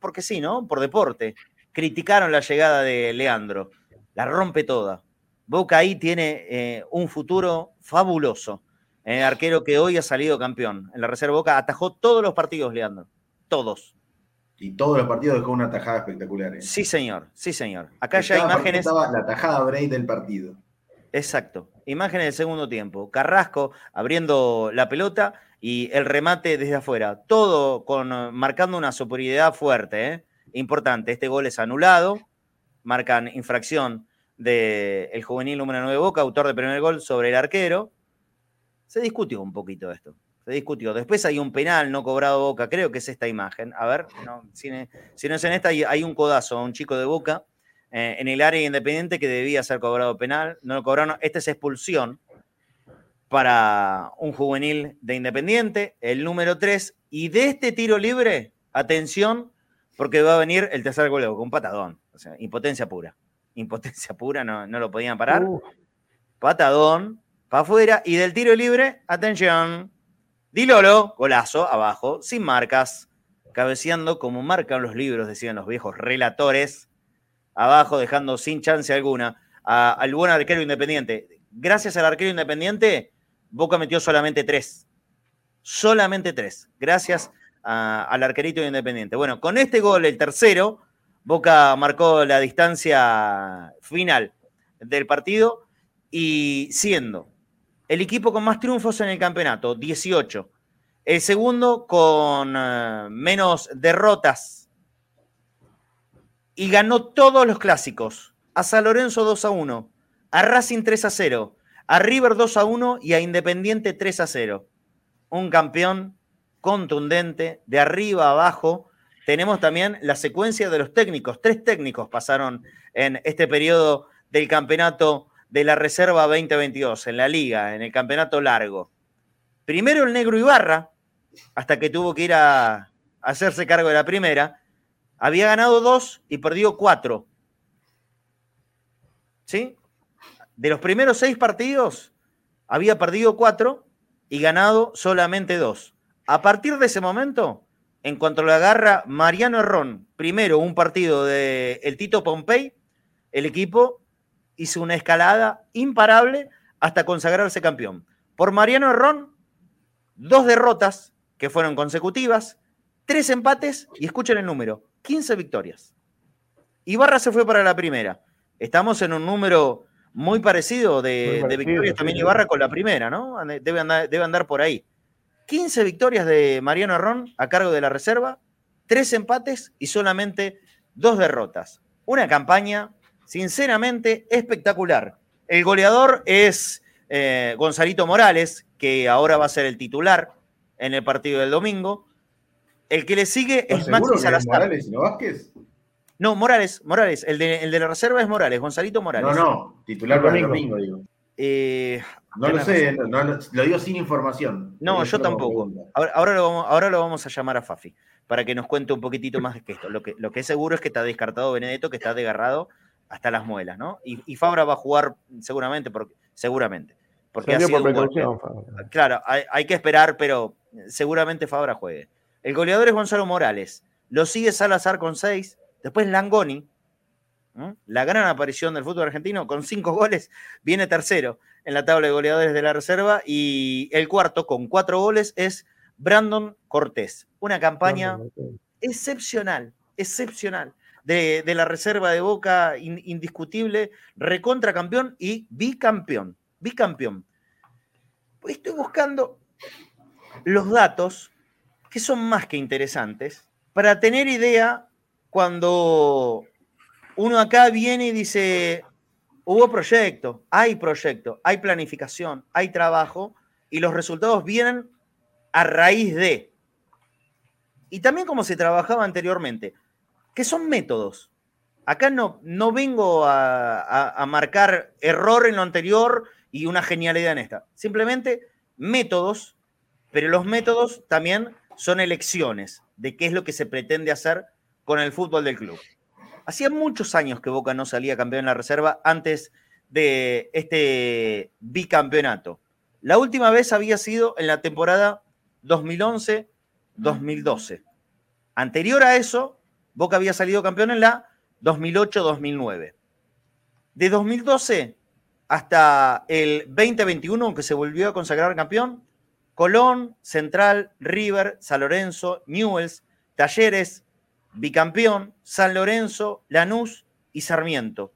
porque sí, ¿no? Por deporte, criticaron la llegada de Leandro. La rompe toda. Boca ahí tiene eh, un futuro fabuloso. El arquero que hoy ha salido campeón. En la reserva Boca atajó todos los partidos, Leandro. Todos. Y todos los partidos dejó una tajada espectacular. ¿eh? Sí, señor. Sí, señor. Acá ya hay imágenes. Estaba la tajada Bray del partido. Exacto. Imágenes del segundo tiempo. Carrasco abriendo la pelota y el remate desde afuera. Todo con, marcando una superioridad fuerte. ¿eh? Importante. Este gol es anulado. Marcan infracción del juvenil número 9 Boca, autor del primer gol sobre el arquero. Se discutió un poquito esto. Se discutió. Después hay un penal no cobrado Boca. Creo que es esta imagen. A ver, si, no es en esta, hay un codazo a un chico de Boca eh, en el área independiente que debía ser cobrado penal. No lo cobraron. Esta es expulsión para un juvenil de Independiente, el número 3. Y de este tiro libre, atención, porque va a venir el tercer gol con un patadón. O sea, impotencia pura. Impotencia pura, no, no lo podían parar. Uh. Patadón, para afuera. Y del tiro libre, atención. Dilolo, golazo, abajo, sin marcas. Cabeceando como marcan los libros, decían los viejos relatores abajo, dejando sin chance alguna al buen arquero independiente. Gracias al arquero independiente, Boca metió solamente tres. Solamente tres. Gracias al arquerito independiente. Bueno, con este gol, el tercero, Boca marcó la distancia final del partido y siendo el equipo con más triunfos en el campeonato, 18. El segundo con eh, menos derrotas y ganó todos los clásicos. A San Lorenzo 2 a 1, a Racing 3 a 0, a River 2 a 1 y a Independiente 3 a 0. Un campeón contundente, de arriba a abajo. Tenemos también la secuencia de los técnicos. Tres técnicos pasaron en este periodo del campeonato de la Reserva 2022, en la liga, en el campeonato largo. Primero el negro Ibarra, hasta que tuvo que ir a hacerse cargo de la primera había ganado dos y perdió cuatro. ¿Sí? De los primeros seis partidos, había perdido cuatro y ganado solamente dos. A partir de ese momento, en cuanto lo agarra Mariano Herrón, primero un partido de el Tito Pompey, el equipo hizo una escalada imparable hasta consagrarse campeón. Por Mariano Herrón, dos derrotas que fueron consecutivas, tres empates y escuchen el número, 15 victorias. Ibarra se fue para la primera. Estamos en un número muy parecido de, victorias también Ibarra con la primera, ¿no? Debe andar, por ahí. 15 victorias de Mariano Arrón a cargo de la reserva, tres empates y solamente dos derrotas. Una campaña, sinceramente, espectacular. El goleador es eh, Gonzalito Morales, que ahora va a ser el titular en el partido del domingo. El que le sigue es Maxi Salazar. ¿Morales y no Vázquez? No, Morales, Morales. El de, el de la reserva es Morales, Gonzalito Morales. No, no, titular para el domingo, digo. Eh, No lo sé, razón. no- no- lo digo sin información. No, yo tampoco. Ahora, ahora lo vamos, ahora lo vamos a llamar a Fafi para que nos cuente un poquitito más de que esto. Lo que, lo que es seguro es que está descartado Benedetto, que está desgarrado hasta las muelas, ¿no? Y, y Fabra va a jugar seguramente, porque, seguramente. Porque ha sido por un Fabra. Claro, hay, hay que esperar, pero seguramente Fabra juegue. El goleador es Gonzalo Morales. Lo sigue Salazar con seis. Después Langoni, la gran aparición del fútbol argentino, con cinco goles, viene tercero en la tabla de goleadores de la reserva. Y el cuarto, con cuatro goles, es Brandon Cortés. Una campaña excepcional, excepcional. De, la reserva de Boca, in- indiscutible, recontra campeón y bicampeón. Bicampeón. Estoy buscando los datos que son más que interesantes para tener idea cuando uno acá viene y dice, hubo proyecto, hay proyecto, hay planificación, hay trabajo y los resultados vienen a raíz de. Y también como se trabajaba anteriormente, que son métodos. Acá no, no vengo a, a- marcar error en lo anterior y una genialidad en esta. Simplemente métodos, pero los métodos también son elecciones de qué es lo que se pretende hacer con el fútbol del club. Hacía muchos años que Boca no salía campeón en la reserva antes de este bicampeonato. La última vez había sido en la temporada 2011-2012. Anterior a eso, Boca había salido campeón en la 2008-2009. De 2012 hasta el 2021, que se volvió a consagrar campeón, Colón, Central, River, San Lorenzo, Newells, Talleres, bicampeón, San Lorenzo, Lanús y Sarmiento.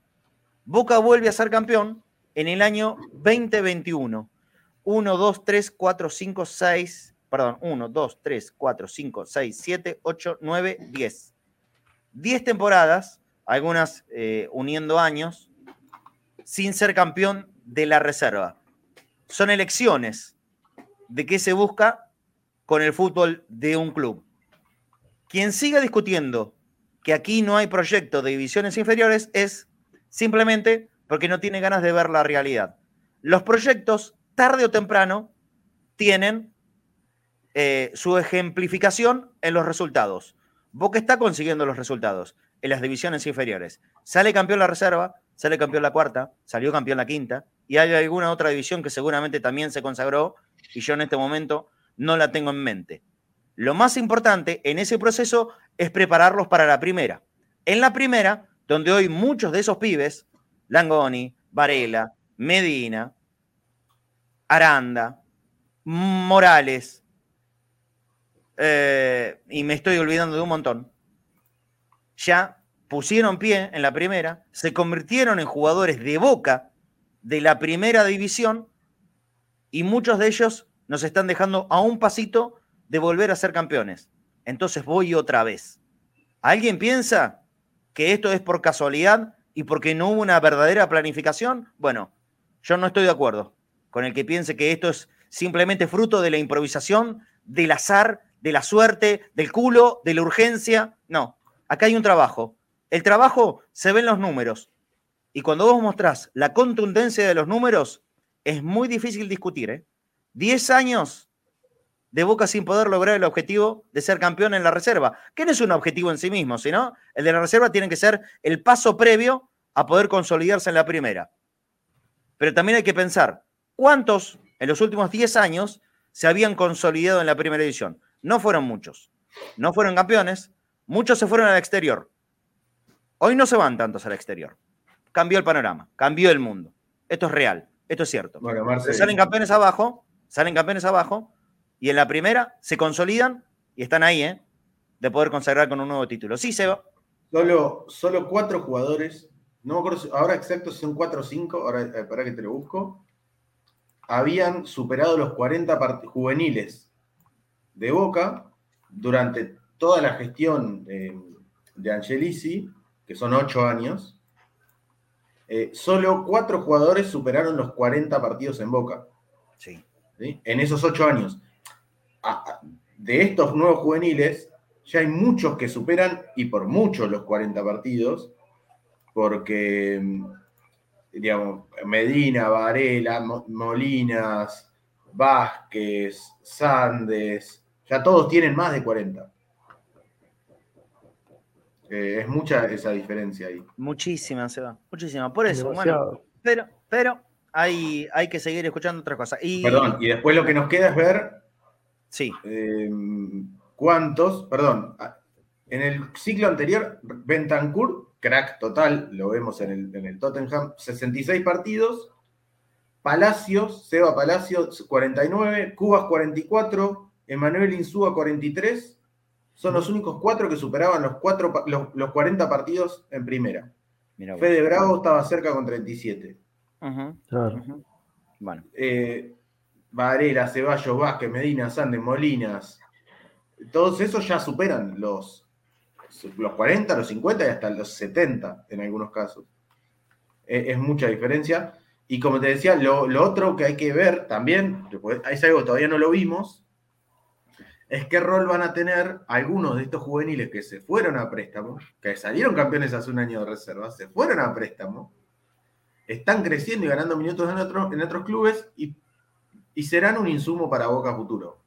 Boca vuelve a ser campeón en el año 2021. 1, 2, 3, 4, 5, 6, perdón, 1, 2, 3, 4, 5, 6, 7, 8, 9, 10. 10 temporadas, algunas eh, uniendo años, sin ser campeón de la reserva. Son elecciones de qué se busca con el fútbol de un club. Quien siga discutiendo que aquí no hay proyecto de divisiones inferiores es simplemente porque no tiene ganas de ver la realidad. Los proyectos, tarde o temprano, tienen eh, su ejemplificación en los resultados. Boca está consiguiendo los resultados en las divisiones inferiores. Sale campeón la reserva, sale campeón la cuarta, salió campeón la quinta, y hay alguna otra división que seguramente también se consagró, y yo en este momento no la tengo en mente. Lo más importante en ese proceso es prepararlos para la primera. En la primera, donde hoy muchos de esos pibes, Langoni, Varela, Medina, Aranda, Morales, eh, y me estoy olvidando de un montón, ya pusieron pie en la primera, se convirtieron en jugadores de boca de la primera división y muchos de ellos nos están dejando a un pasito de volver a ser campeones. Entonces voy otra vez. ¿Alguien piensa que esto es por casualidad y porque no hubo una verdadera planificación? Bueno, yo no estoy de acuerdo con el que piense que esto es simplemente fruto de la improvisación, del azar, de la suerte, del culo, de la urgencia. No, acá hay un trabajo. El trabajo se ve en los números. Y cuando vos mostrás la contundencia de los números, es muy difícil discutir. ¿eh? 10 años de Boca sin poder lograr el objetivo de ser campeón en la reserva, que no es un objetivo en sí mismo, sino el de la reserva tiene que ser el paso previo a poder consolidarse en la primera. Pero también hay que pensar, ¿cuántos en los últimos 10 años se habían consolidado en la primera división? No fueron muchos. No fueron campeones, muchos se fueron al exterior. Hoy no se van tantos al exterior. Cambió el panorama, cambió el mundo. Esto es real, esto es cierto. Bueno, salen campeones abajo, salen campeones abajo, y en la primera se consolidan y están ahí, ¿eh? De poder consagrar con un nuevo título. Sí, Seba. solo, solo cuatro jugadores, no me acuerdo ahora exacto si son cuatro o cinco, ahora eh, para que te lo busco, habían superado los 40 part- juveniles de Boca durante toda la gestión de, de Angelici, que son ocho años. Eh, solo cuatro jugadores superaron los 40 partidos en Boca. Sí. ¿sí? en esos ocho años. De estos nuevos juveniles, ya hay muchos que superan y por mucho los 40 partidos, porque mm, digamos, Medina, Varela, Molinas, Vázquez, Sandes, ya todos tienen más de 40. Eh, es mucha esa diferencia ahí. Muchísima, se va. Muchísima. Por eso, bueno. Pero, pero hay, hay que seguir escuchando otras cosas. Y, perdón, y después lo que nos queda es ver. Sí. Eh, ¿Cuántos? Perdón. En el ciclo anterior, Bentancur, crack total, lo vemos en el, en el Tottenham, 66 partidos. Palacios, Seba Palacios, 49. Cubas, 44. Emanuel Insúa, 43 son los únicos cuatro que superaban los, cuatro, los, 40 partidos en primera. Fede Bravo estaba cerca con 37. Bueno. Eh, Varela, Ceballos, Vázquez, Medina, Sandes, Molinas. Todos esos ya superan los, los 40, los 50 y hasta los 70 en algunos casos. es mucha diferencia. Y como te decía, lo, lo, otro que hay que ver también, es algo que todavía no lo vimos, es qué rol van a tener algunos de estos juveniles que se fueron a préstamo, que salieron campeones hace un año de reserva, se fueron a préstamo, están creciendo y ganando minutos en, en otros clubes y, serán un insumo para Boca futuro.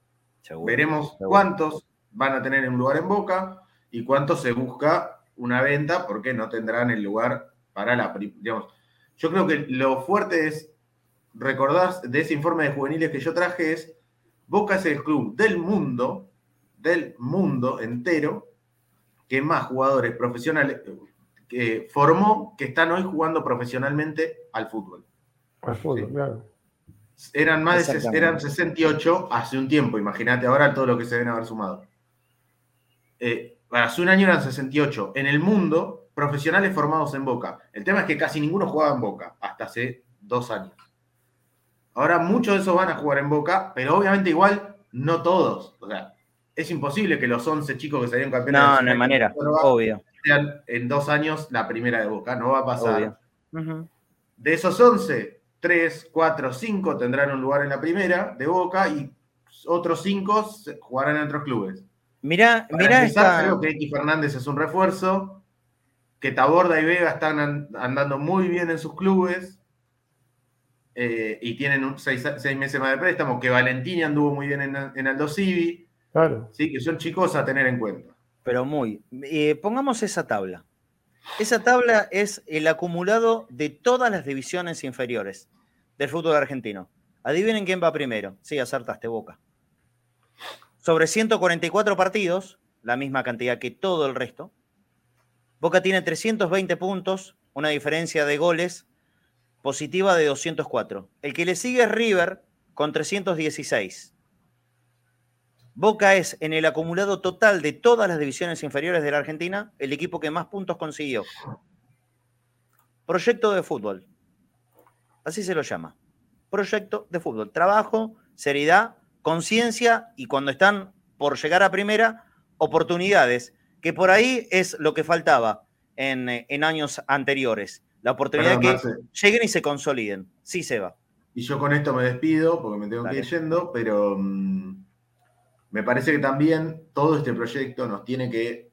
Veremos cuántos van a tener un lugar en Boca y cuántos se busca una venta porque no tendrán el lugar para la... Digamos, yo creo que lo fuerte es recordar de ese informe de juveniles que yo traje es Boca es el club del mundo, del mundo entero, que más jugadores profesionales que formó que están hoy jugando profesionalmente al fútbol. Al fútbol, claro. Eran más de eran 68 hace un tiempo, imagínate ahora todo lo que se deben haber sumado. Eh, hace un año eran 68. En el mundo, profesionales formados en Boca. El tema es que casi ninguno jugaba en Boca hasta hace dos años. Ahora muchos de esos van a jugar en Boca, pero obviamente igual no todos. O sea, es imposible que los 11 chicos que salieron campeones. No, no hay manera, obvio. Sean en dos años la primera de Boca, no va a pasar. De esos 11, 3, 4, 5 tendrán un lugar en la primera de Boca y otros 5 jugarán en otros clubes. Mirá, mirá Creo que X Fernández es un refuerzo, que Taborda y Vega están andando muy bien en sus clubes. Eh, y tienen un seis, meses más de préstamo, que Valentini anduvo muy bien en, en Aldo Civi. Claro. Sí, que son chicos a tener en cuenta. Pero muy. Eh, pongamos esa tabla. Esa tabla es el acumulado de todas las divisiones inferiores del fútbol argentino. Adivinen quién va primero. Sí, acertaste, Boca. Sobre 144 partidos, la misma cantidad que todo el resto. Boca tiene 320 puntos, una diferencia de goles positiva de 204. El que le sigue es River con 316. Boca es en el acumulado total de todas las divisiones inferiores de la Argentina el equipo que más puntos consiguió. Proyecto de fútbol. Así se lo llama. Proyecto de fútbol. Trabajo, seriedad, conciencia y cuando están por llegar a primera, oportunidades, que por ahí es lo que faltaba en, en años anteriores la oportunidad de que lleguen y se consoliden. Sí, Seba. Y yo con esto me despido porque me tengo que ir yendo, pero mm, me parece que también todo este proyecto nos tiene que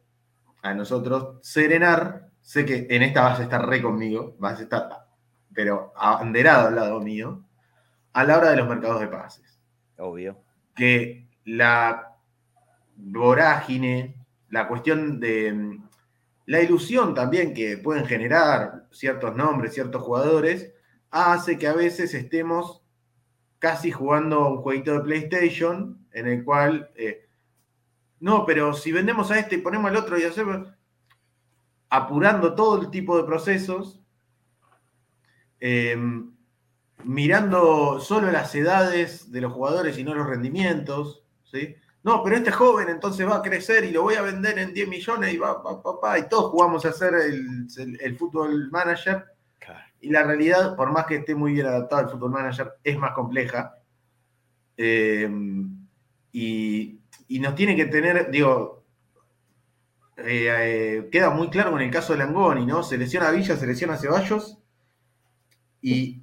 a nosotros serenar. Sé que en esta vas a estar re conmigo, vas a estar, pero abanderado al lado mío, a la hora de los mercados de pases. Obvio. Que la vorágine, la cuestión de mm, la ilusión también que pueden generar ciertos nombres, ciertos jugadores, hace que a veces estemos casi jugando un jueguito de PlayStation en el cual, eh, no, pero si vendemos a este y ponemos al otro y hacemos, apurando todo el tipo de procesos, em, mirando solo las edades de los jugadores y no los rendimientos, ¿sí? No, pero este joven entonces va a crecer y lo voy a vender en 10 millones y va, papá, y todos jugamos a hacer el, fútbol manager. Y la realidad, por más que esté muy bien adaptado al fútbol manager, es más compleja. Eh, y, nos tiene que tener, digo, eh, eh, queda muy claro con el caso de Langoni, ¿no? Selecciona a Villa, selecciona a Ceballos. Y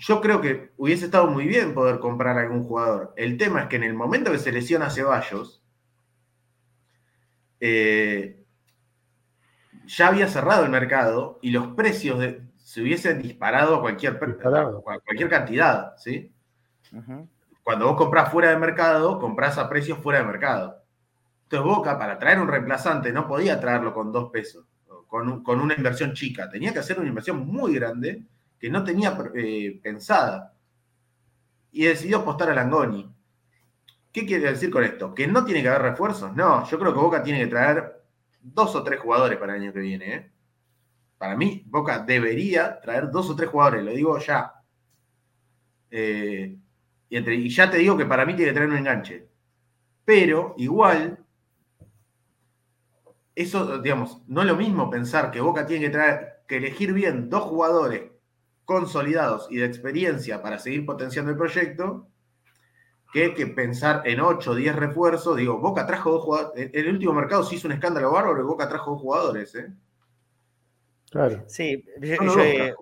yo creo que hubiese estado muy bien poder comprar a algún jugador. El tema es que en el momento que se lesiona Ceballos, eh, ya había cerrado el mercado y los precios se hubiese disparado cualquier, Disparado. cualquier cantidad, ¿sí? Cuando vos comprás fuera de mercado, comprás a precios fuera de mercado. Entonces Boca, para traer un reemplazante, no podía traerlo con dos pesos, con, un- con una inversión chica. Tenía que hacer una inversión muy grande que no tenía eh, pensada. Y decidió apostar a Langoni. ¿Qué quiere decir con esto? ¿Que no tiene que haber refuerzos? No, yo creo que Boca tiene que traer dos o tres jugadores para el año que viene. ¿eh? Para mí, Boca debería traer dos o tres jugadores, lo digo ya. Eh, y, y ya te digo que para mí tiene que traer un enganche. Pero igual, eso, digamos, no es lo mismo pensar que Boca tiene que traer, que elegir bien dos jugadores consolidados y de experiencia para seguir potenciando el proyecto, que, que pensar en 8 o 10 refuerzos. Digo, Boca trajo dos jugadores. En el último mercado se hizo un escándalo bárbaro y Boca trajo dos jugadores. ¿eh? Claro. Sí, yo- No, no, yo, no, eh,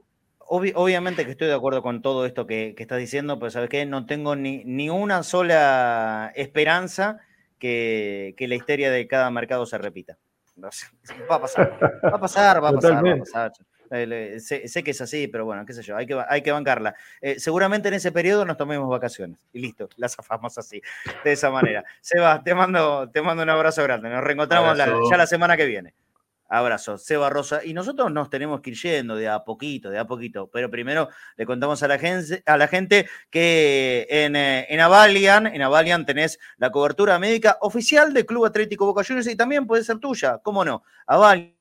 obviamente que estoy de acuerdo con todo esto que, que estás diciendo, pero ¿sabes qué? No tengo ni, ni una sola esperanza que, que la historia de cada mercado se repita. No sé, va a pasar, va a pasar, va a pasar, va a Totalmente. pasar. Eh, Sé, sé que es así, pero bueno, qué sé yo, hay que, hay que bancarla. Eh, seguramente en ese periodo nos tomemos vacaciones y listo, la zafamos así, de esa manera. Seba, te mando, te mando un abrazo grande, nos reencontramos la- ya la semana que viene. Abrazo, Seba Rosa. Y nosotros nos tenemos que ir yendo de a poquito, de a poquito. Pero primero le contamos a la gente, a la gente que en, eh, en Avalian, en Avalian tenés la cobertura médica oficial del Club Atlético Boca Juniors y también puede ser tuya, ¿cómo no? Avalian,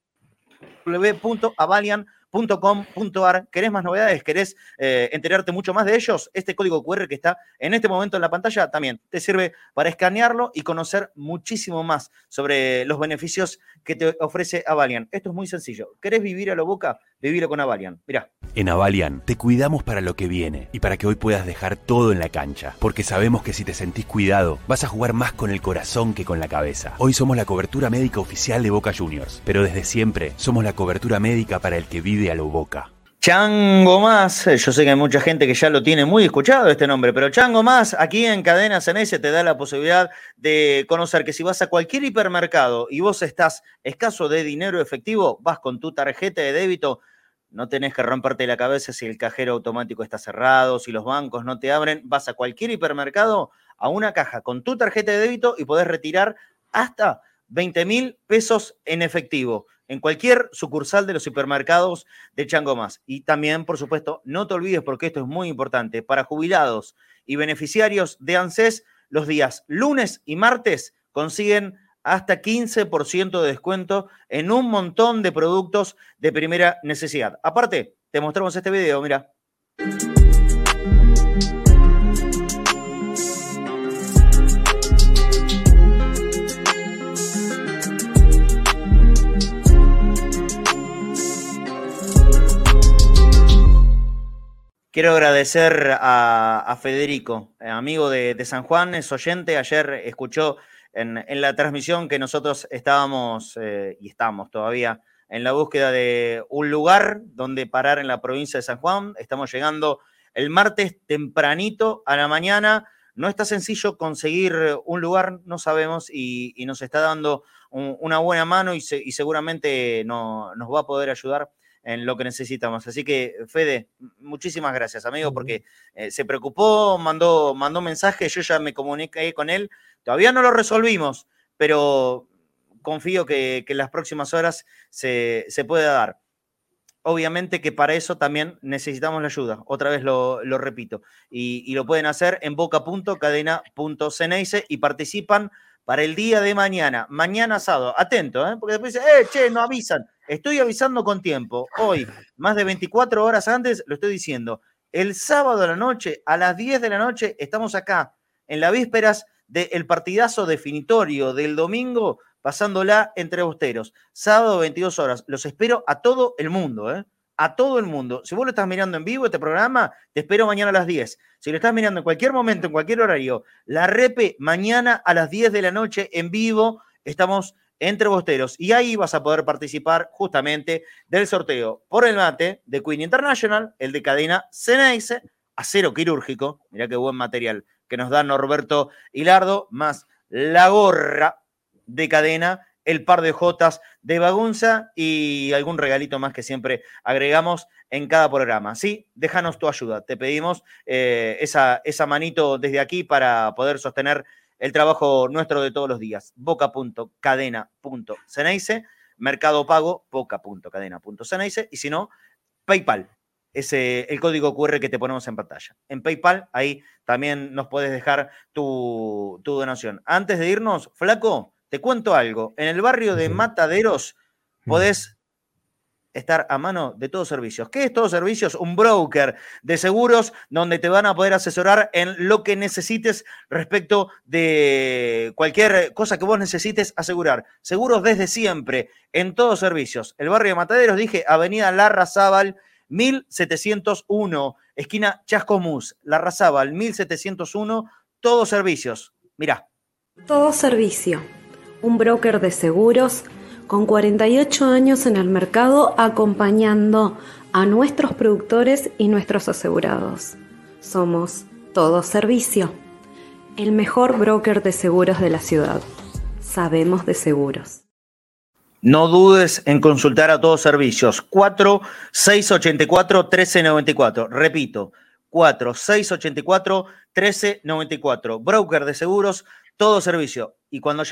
www.avalian.com.ar. ¿Querés más novedades? ¿Querés eh, enterarte mucho más de ellos? Este código QR que está en este momento en la pantalla también te sirve para escanearlo y conocer muchísimo más sobre los beneficios que te ofrece Avalian. Esto es muy sencillo. ¿Querés vivir a lo boca? Vivilo con Avalian. Mirá. En Avalian te cuidamos para lo que viene y para que hoy puedas dejar todo en la cancha, porque sabemos que si te sentís cuidado, vas a jugar más con el corazón que con la cabeza. Hoy somos la cobertura médica oficial de Boca Juniors, pero desde siempre somos la cobertura médica para el que vive a lo Boca. Chango Más, yo sé que hay mucha gente que ya lo tiene muy escuchado este nombre, pero Chango Más, aquí en Cadena Ceneice te da la posibilidad de conocer que si vas a cualquier hipermercado y vos estás escaso de dinero efectivo, vas con tu tarjeta de débito, no tenés que romperte la cabeza si el cajero automático está cerrado, si los bancos no te abren, vas a cualquier hipermercado, a una caja con tu tarjeta de débito y podés retirar hasta 20 mil pesos en efectivo en cualquier sucursal de los supermercados de Chango Más. Y también, por supuesto, no te olvides, porque esto es muy importante, para jubilados y beneficiarios de ANSES, los días lunes y martes consiguen hasta 15% de descuento en un montón de productos de primera necesidad. Aparte, te mostramos este video, mira. Quiero agradecer a, Federico, eh, amigo de, San Juan, es oyente. Ayer escuchó en, la transmisión que nosotros estábamos eh, y estamos todavía en la búsqueda de un lugar donde parar en la provincia de San Juan. Estamos llegando el martes tempranito a la mañana. No está sencillo conseguir un lugar, no sabemos, y, nos está dando un- una buena mano y, se- y seguramente no- nos va a poder ayudar en lo que necesitamos. Así que, Fede, muchísimas gracias, amigo, porque eh, se preocupó, mandó, mandó mensaje, yo ya me comuniqué con él. Todavía no lo resolvimos, pero confío que, que en las próximas horas se, se pueda dar. Obviamente que para eso también necesitamos la ayuda. Otra vez lo, lo repito. Y, y lo pueden hacer en boca.cadena.ceneice y participan para el día de mañana. Mañana sábado. Atento, ¿eh? porque después dicen, eh, che, no avisan. Estoy avisando con tiempo. Hoy, más de 24 horas antes, lo estoy diciendo. El sábado a la noche, a las 10 de la noche, estamos acá, en las vísperas del partidazo definitorio del domingo, pasándola entre bosteros. Sábado, 22 horas. Los espero a todo el mundo, ¿eh? A todo el mundo. Si vos lo estás mirando en vivo, este programa, te espero mañana a las 10. Si lo estás mirando en cualquier momento, en cualquier horario, la repe mañana a las 10 de la noche en vivo, estamos entre bosteros. Y ahí vas a poder participar justamente del sorteo por el mate de Queen International, el de cadena Ceneice, acero quirúrgico, mirá qué buen material que nos da Norberto Hilardo, más la gorra de cadena el par de Jotas de Bagunza y algún regalito más que siempre agregamos en cada programa. Sí, déjanos tu ayuda. Te pedimos eh, esa, esa manito desde aquí para poder sostener el trabajo nuestro de todos los días. boca.cadena.ceneice, Mercado Pago, boca.cadena.ceneice y si no, PayPal. Es el código QR que te ponemos en pantalla. En PayPal, ahí también nos puedes dejar tu, tu donación. Antes de irnos, Flaco, te cuento algo. En el barrio de Mataderos podés estar a mano de todos servicios. ¿Qué es todos servicios? Un broker de seguros donde te van a poder asesorar en lo que necesites respecto de cualquier cosa que vos necesites asegurar. Seguros desde siempre, en todos servicios. El barrio de Mataderos, dije, Avenida Larra Zabal, 1701, esquina Chascomús, Larra Zabal, 1701, todos servicios. Mirá. Todo servicio un broker de seguros con 48 años en el mercado acompañando a nuestros productores y nuestros asegurados. Somos Todo Servicio, el mejor broker de seguros de la ciudad. Sabemos de seguros. No dudes en consultar a todos servicios. 4684-1394. Repito, 4684-1394. Broker de seguros, todo servicio. Y cuando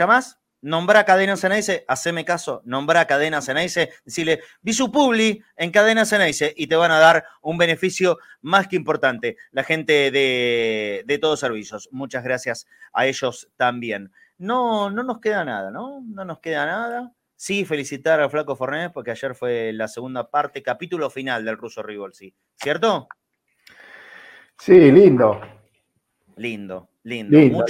llamas, Nombra Cadena Ceneice, haceme caso, nombra Cadena Ceneice, decirle, vi su publi en Cadena Ceneice y te van a dar un beneficio más que importante. La gente de, de todos servicios. Muchas gracias a ellos también. No, no nos queda nada, ¿no? No nos queda nada. Sí, felicitar al Flaco Fornés porque ayer fue la segunda parte, capítulo final del ruso Rivolsi, ¿cierto? Sí, lindo. Lindo, lindo.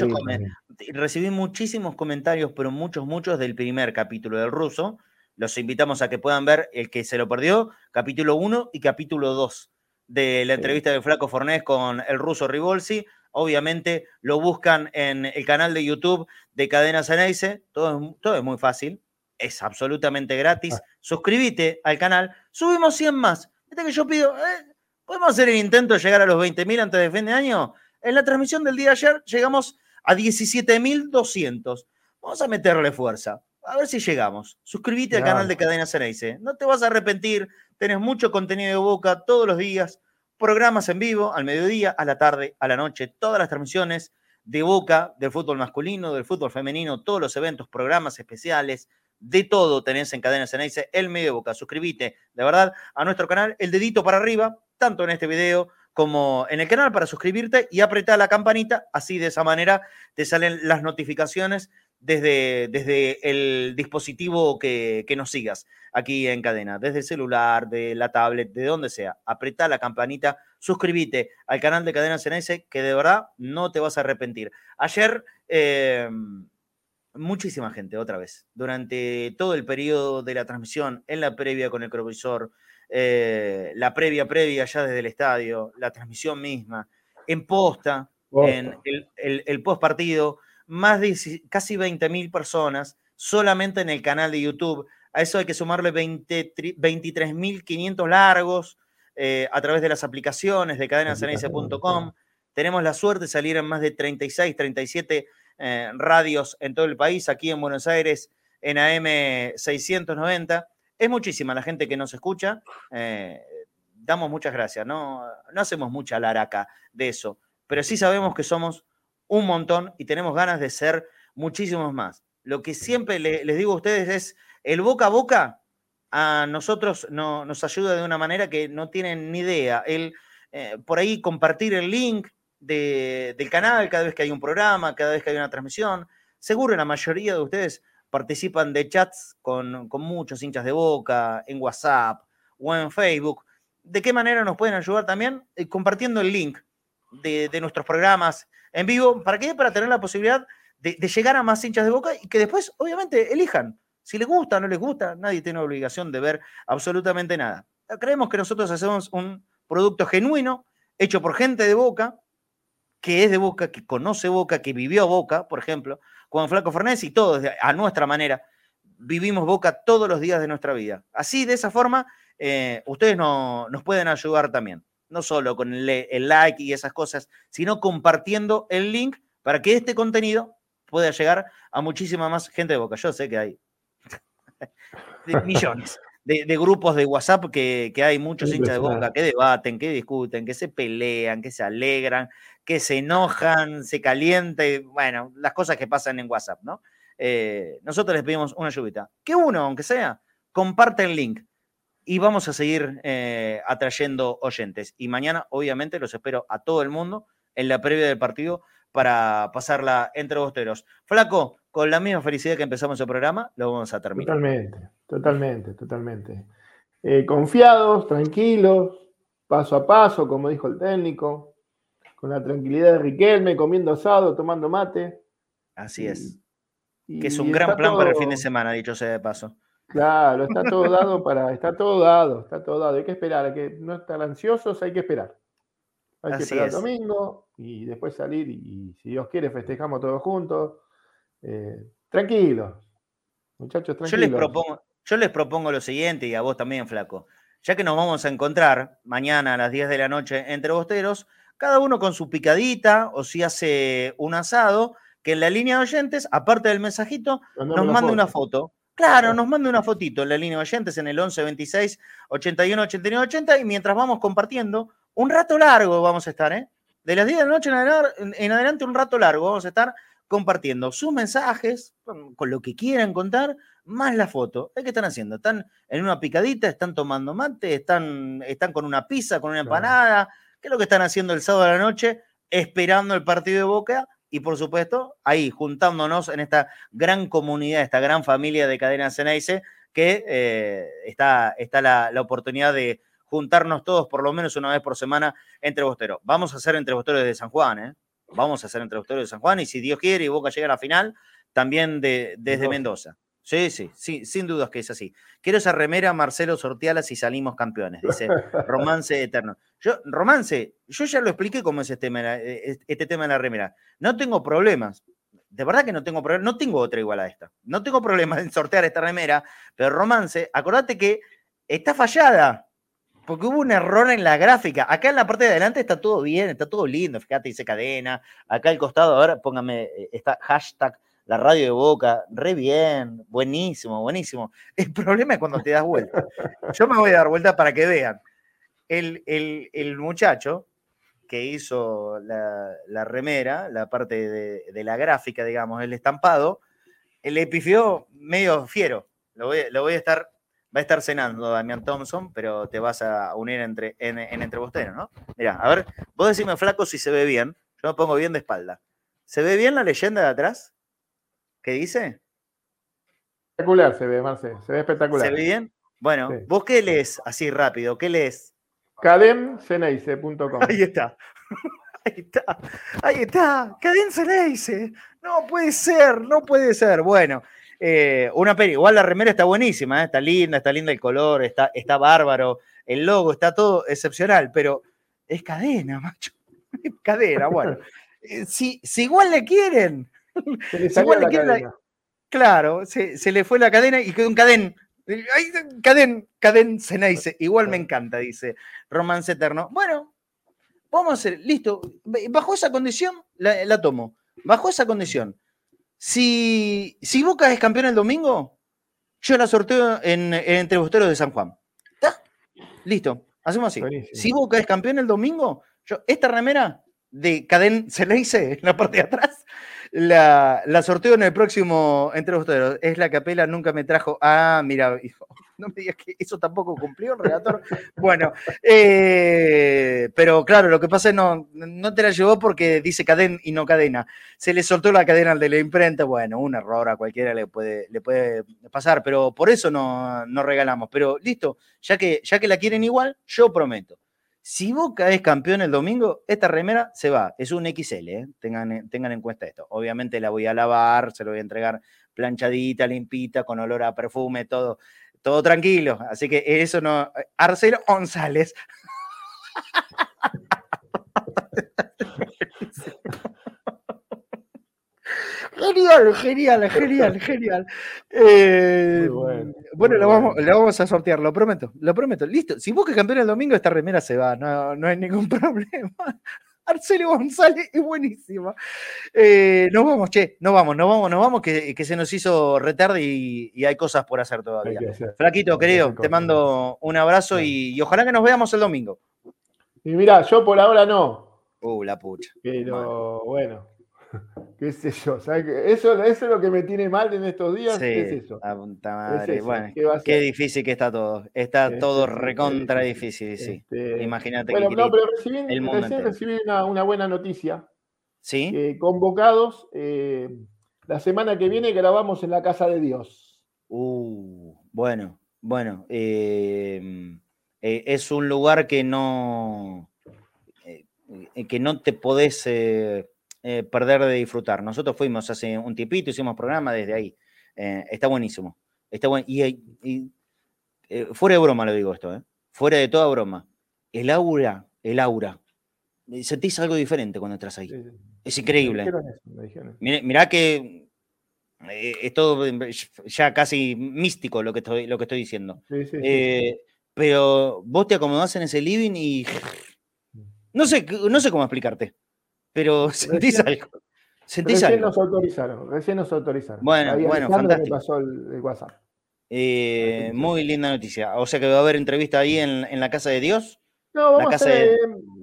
Recibí muchísimos comentarios, pero muchos, muchos del primer capítulo del ruso. Los invitamos a que puedan ver el que se lo perdió, capítulo 1 y capítulo 2 de la entrevista de Flaco Fornés con el ruso Rivolsi. Obviamente lo buscan en el canal de YouTube de Cadena Ceneice. Todo, todo es muy fácil, es absolutamente gratis. Ah. Suscríbete al canal. Subimos 100 más. Viste que yo pido, eh, ¿podemos hacer el intento de llegar a los 20.000 antes de fin de año? En la transmisión del día de ayer llegamos a 17.200. Vamos a meterle fuerza. A ver si llegamos. Suscríbete al canal de Cadena Ceneice. No te vas a arrepentir. Tenés mucho contenido de boca todos los días. Programas en vivo, al mediodía, a la tarde, a la noche. Todas las transmisiones de boca, del fútbol masculino, del fútbol femenino, todos los eventos, programas especiales, de todo tenés en Cadena Ceneice, el medio de boca. Suscríbete, de verdad, a nuestro canal. El dedito para arriba, tanto en este video como en el canal para suscribirte y apretar la campanita, así de esa manera te salen las notificaciones desde, desde el dispositivo que, nos sigas aquí en cadena, desde el celular, de la tablet, de donde sea. Apreta la campanita, suscríbete al canal de Cadena CNS, que de verdad no te vas a arrepentir. Ayer, em, muchísima gente, otra vez, durante todo el periodo de la transmisión, en la previa con el provisor, eh, la previa previa ya desde el estadio, la transmisión misma, en posta, en el, post partido, más de casi 20.000 personas solamente en el canal de YouTube. A eso hay que sumarle 23.500 largos eh, a través de las aplicaciones de cadenaceneice.com. Tenemos la suerte de salir en más de 36, 37 eh, radios en todo el país, aquí en Buenos Aires en AM 690 es muchísima la gente que nos escucha. Eh, damos muchas gracias. No, no hacemos mucha laraca de eso, pero sí sabemos que somos un montón y tenemos ganas de ser muchísimos más. Lo que siempre les digo a ustedes es, el boca a boca a nosotros no, nos ayuda de una manera que no tienen ni idea. El, eh, por ahí compartir el link del canal cada vez que hay un programa, cada vez que hay una transmisión. Seguro la mayoría de ustedes participan de chats con, muchos hinchas de boca, en WhatsApp o en Facebook. ¿De qué manera nos pueden ayudar también? Eh, compartiendo el link de, nuestros programas en vivo. ¿Para qué? Para tener la posibilidad de, llegar a más hinchas de boca y que después, obviamente, elijan. Si les gusta o no les gusta, nadie tiene obligación de ver absolutamente nada. Creemos que nosotros hacemos un producto genuino, hecho por gente de boca, que es de boca, que conoce boca, que vivió boca, por ejemplo, con Flaco Fernández y todos, a nuestra manera, vivimos Boca todos los días de nuestra vida. Así, de esa forma, eh, ustedes nos pueden ayudar también. No solo con el, like y esas cosas, sino compartiendo el link para que este contenido pueda llegar a muchísima más gente de Boca. Yo sé que hay millones. De, de grupos de WhatsApp que, que hay muchos hinchas de Boca que debaten, que discuten, que se pelean, que se alegran, que se enojan, se calientan, bueno, las cosas que pasan en WhatsApp, ¿no? Eh, nosotros les pedimos una lluvita. Que uno, aunque sea, comparte el link y vamos a seguir eh, atrayendo oyentes. Y mañana, obviamente, los espero a todo el mundo en la previa del partido para pasarla entre bosteros. Flaco, con la misma felicidad que empezamos el programa, lo vamos a terminar. Totalmente, totalmente, totalmente. Eh, confiados, tranquilos, paso a paso, como dijo el técnico, con la tranquilidad de Riquelme, comiendo asado, tomando mate. Así es. y- Que es un gran plan para el fin de semana, dicho sea de paso. Claro, está todo dado para, está todo dado, está todo dado. Hay que esperar, hay que no estar ansiosos, hay que esperar. Hay que Así esperar el es. domingo y después salir y, si Dios quiere festejamos todos juntos. Eh, tranquilos, muchachos, Yo les, tranquilos. propongo, yo les propongo lo siguiente, y a vos también, Flaco. Ya que nos vamos a encontrar mañana a las 10 de la noche entre bosteros, cada uno con su picadita, o si hace un asado, que en la línea de oyentes, aparte del mensajito, nos una mande una foto. Claro, nos mande una fotito en la línea de oyentes en el 11 26 81 89 80 y mientras vamos compartiendo, un rato largo vamos a estar, ¿eh? De las 10 de la noche en adelante, un rato largo vamos a estar compartiendo sus mensajes con, lo que quieran contar, más la foto. ¿Eh, ¿Qué están haciendo? ¿Están en una picadita? ¿Están tomando mate? ¿Están, están con una pizza, con una Claro. ¿Qué es lo que están haciendo el sábado a la noche? Esperando el partido de Boca y, por supuesto, ahí juntándonos en esta gran comunidad, esta gran familia de Cadena Ceneice, que eh, está, está la, la oportunidad de juntarnos todos por lo menos una vez por semana entre bosteros. Vamos a hacer entre bosteros de San Juan, ¿eh? Vamos a hacer entre bosteros de San Juan y si Dios quiere y Boca llega a la final, también de, desde Mendoza. Sí, sí, sí, sin dudas que es así. Quiero esa remera, Marcelo Sortiala, si salimos campeones, dice Romance Eterno. Yo, Romance, yo ya lo expliqué cómo es este tema, eh, este tema de la remera. No tengo problemas. De verdad que no tengo problema, no tengo otra igual a esta. No tengo problema en sortear esta remera, pero Romance, acordate que está fallada. Porque hubo un error en la gráfica. Acá en la parte de adelante está todo bien, está todo lindo. Fíjate, dice cadena. Acá al costado, ahora póngame eh, esta hashtag, la radio de boca. Re bien, buenísimo, buenísimo. El problema es cuando te das vuelta. Yo me voy a dar vuelta para que vean. El, el- el muchacho que hizo la, la remera, la parte de, de la gráfica, digamos, el estampado, le pifió medio fiero. Lo voy, lo voy a estar, va a estar cenando Damián Thompson, pero te vas a unir entre, en, en entre bosteros, ¿no? Mira, a ver, vos decime flaco si se ve bien. Yo me pongo bien de espalda. ¿Se ve bien la leyenda de atrás? ¿Qué dice? Espectacular se ve, Marce, se ve espectacular. ¿Se ve bien? Bueno, Sí. ¿vos qué lees así rápido? ¿Qué lees? Cademceneice.com. Ahí está. Ahí está. Ahí está. Dice. No puede ser, no puede ser. Bueno, eh, una peli. Igual la remera está buenísima, ¿eh? está linda, está linda el color, está, está bárbaro. El logo está todo excepcional, pero es cadena, macho. Es cadena, bueno. Eh, Si, si igual le quieren, Se le Si salió igual le la quiere la-. Claro, se, se le fue la cadena y quedó un cadén. Ay, cadén, cadén Ceneice. Igual me encanta, dice Romance Eterno. Bueno, vamos a hacer, listo. Bajo esa condición, la, la tomo. Bajo esa condición. Si, si Boca es campeón el domingo, yo la sorteo en, en Entre Bosteros de San Juan. ¿Está? Listo, hacemos así. Buenísimo. Si Boca es campeón el domingo, yo esta remera de Cadén Ceneice en la parte de atrás, la, la sorteo en el próximo Entre Bosteros. Es la capela, nunca me trajo. Ah, mira, no me digas que eso tampoco cumplió el relator. Bueno, eh, pero claro, lo que pasa es no, no te la llevó porque dice cadena y no cadena. Se le soltó la cadena al de la imprenta. Bueno, un error a cualquiera le puede, le puede pasar, pero por eso no, no regalamos. Pero listo, ya que, ya que la quieren igual, yo prometo. Si Boca es campeón el domingo, esta remera se va. Es un XL, ¿eh? tengan, tengan en cuenta esto. Obviamente la voy a lavar, se lo voy a entregar planchadita, limpita, con olor a perfume, todo, todo tranquilo. Así que eso no. Arcelo González. Genial, genial, genial, genial. Eh, bueno, bueno, lo vamos, lo vamos a sortear, lo prometo, lo prometo. Listo. Si es campeón el domingo, esta remera se va, no, no hay ningún problema. Marcelo González es buenísima. Eh, nos vamos, che, nos vamos, nos vamos, nos vamos, que, que se nos hizo retarde y, y hay cosas por hacer todavía. Flaquito, querido, te mando un abrazo y, y ojalá que nos veamos el domingo. Y mira, yo por ahora no. Uh, la pucha. Pero bueno, qué sé yo. ¿sabes qué? Eso, eso es lo que me tiene mal en estos días. Sí, ¿Qué es eso? la puta Es madre. eso, Bueno, ¿qué difícil que está todo. Está Este, todo recontra difícil. difícil, sí. Este, Imagínate Bueno, que no, pero recibí, el mundo recién recibí una, una buena noticia. ¿Sí? Eh, convocados, eh, la semana que viene grabamos en la Casa de Dios. Uh, bueno, bueno. eh, eh, es un lugar que no, que no te podés eh, perder de disfrutar. Nosotros fuimos hace un tipito, hicimos programa desde ahí. Eh, está buenísimo. Está buen, y, y, eh, fuera de broma lo digo esto, ¿eh? fuera de toda broma. El aura, el aura. Sentís algo diferente cuando entras ahí. Es increíble. eso. Mirá, mirá que es todo ya casi místico lo que estoy, lo que estoy diciendo. Sí, sí, sí, sí. Pero vos te acomodás en ese living y no sé, no sé cómo explicarte, pero sentís Recién- algo. Sentís Recién algo. nos autorizaron, recién nos autorizaron. Bueno, Ahí bueno, fantástico. pasó el, el WhatsApp. Eh, muy linda noticia. O sea que va a haber entrevista ahí en, en la casa de Dios. No, vamos casa a hacer de- eh,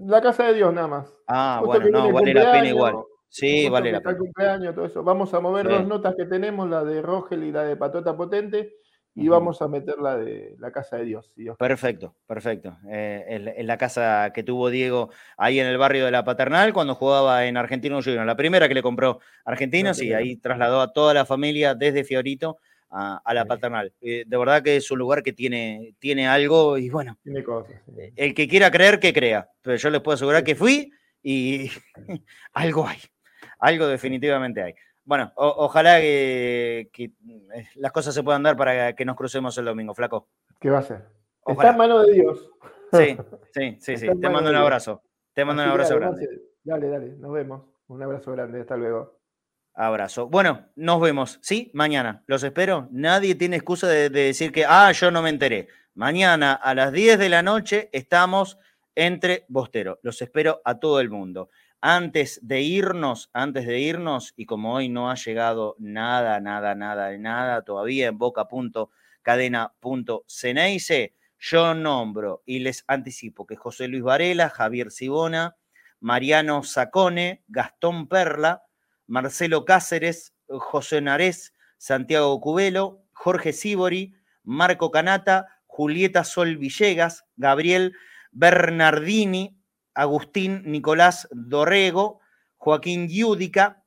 la Casa de Dios nada más. Ah, Justo bueno, no, vale la pena igual. Sí, vale la pena. cumpleaños, todo eso. Vamos a mover Sí. dos notas que tenemos, la de Rogel y la de Patota Potente, y vamos a meter la de la Casa de Dios. Perfecto, perfecto. Eh, en, en la casa que tuvo Diego ahí en el barrio de la Paternal cuando jugaba en Argentino Junior, la primera que le compró Argentinos y primera. ahí trasladó a toda la familia desde Fiorito a, a la Sí. Paternal. Eh, de verdad que es un lugar que tiene, tiene algo y bueno, Tiene cosas. sí. el que quiera creer que crea, pero yo les puedo asegurar que fui y algo hay, algo definitivamente hay. Bueno, o- ojalá que, que, eh, las cosas se puedan dar para que nos crucemos el domingo, flaco. ¿Qué va a ser? Está Ojalá. en manos de Dios. Sí, sí, sí, sí. Está Te mando un abrazo. Te mando un abrazo dale, grande. Dale, dale, nos vemos. Un abrazo grande, hasta luego. Abrazo. Bueno, nos vemos. Sí, mañana. Los espero. Nadie tiene excusa de, de decir que, ah, yo no me enteré. Mañana a las 10 de la noche estamos entre Bostero. Los espero a todo el mundo. Antes de irnos, antes de irnos, y como hoy no ha llegado nada, nada, nada, nada todavía en boca.cadena.ceneice, yo nombro y les anticipo que José Luis Varela, Javier Sibona, Mariano Sacone, Gastón Perla, Marcelo Cáceres, José Narés, Santiago Cubelo, Jorge Sibori, Marco Canata, Julieta Sol Villegas, Gabriel Bernardini, Agustín Nicolás Dorrego, Joaquín Giúdica,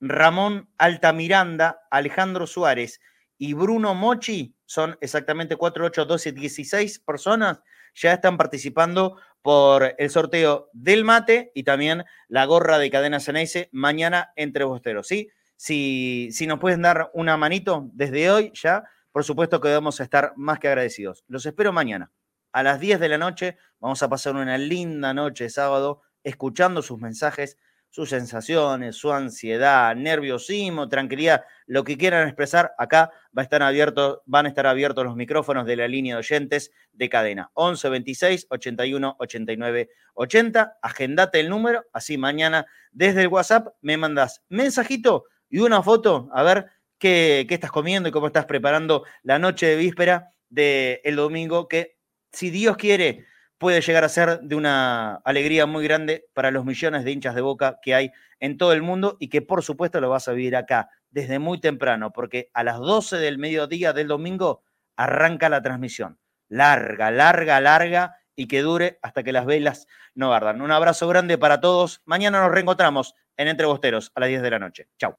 Ramón Altamiranda, Alejandro Suárez y Bruno Mochi, son exactamente 4, 8, 12, 16 personas, ya están participando por el sorteo del mate y también la gorra de Cadena Ceneice mañana entre bosteros, ¿sí? Si, si nos pueden dar una manito desde hoy ya, por supuesto que vamos a estar más que agradecidos. Los espero mañana. A las 10 de la noche vamos a pasar una linda noche de sábado escuchando sus mensajes, sus sensaciones, su ansiedad, nerviosismo, tranquilidad, lo que quieran expresar, acá va a estar abierto, van a estar abiertos los micrófonos de la línea de oyentes de cadena. 11 26 81 89 80. Agendate el número, así mañana desde el WhatsApp me mandas mensajito y una foto a ver qué, qué estás comiendo y cómo estás preparando la noche de víspera del el domingo, que si Dios quiere puede llegar a ser de una alegría muy grande para los millones de hinchas de boca que hay en todo el mundo y que por supuesto lo vas a vivir acá desde muy temprano, porque a las 12 del mediodía del domingo arranca la transmisión. Larga, larga, larga y que dure hasta que las velas no ardan. Un abrazo grande para todos. Mañana nos reencontramos en Entre Bosteros a las 10 de la noche. Chau.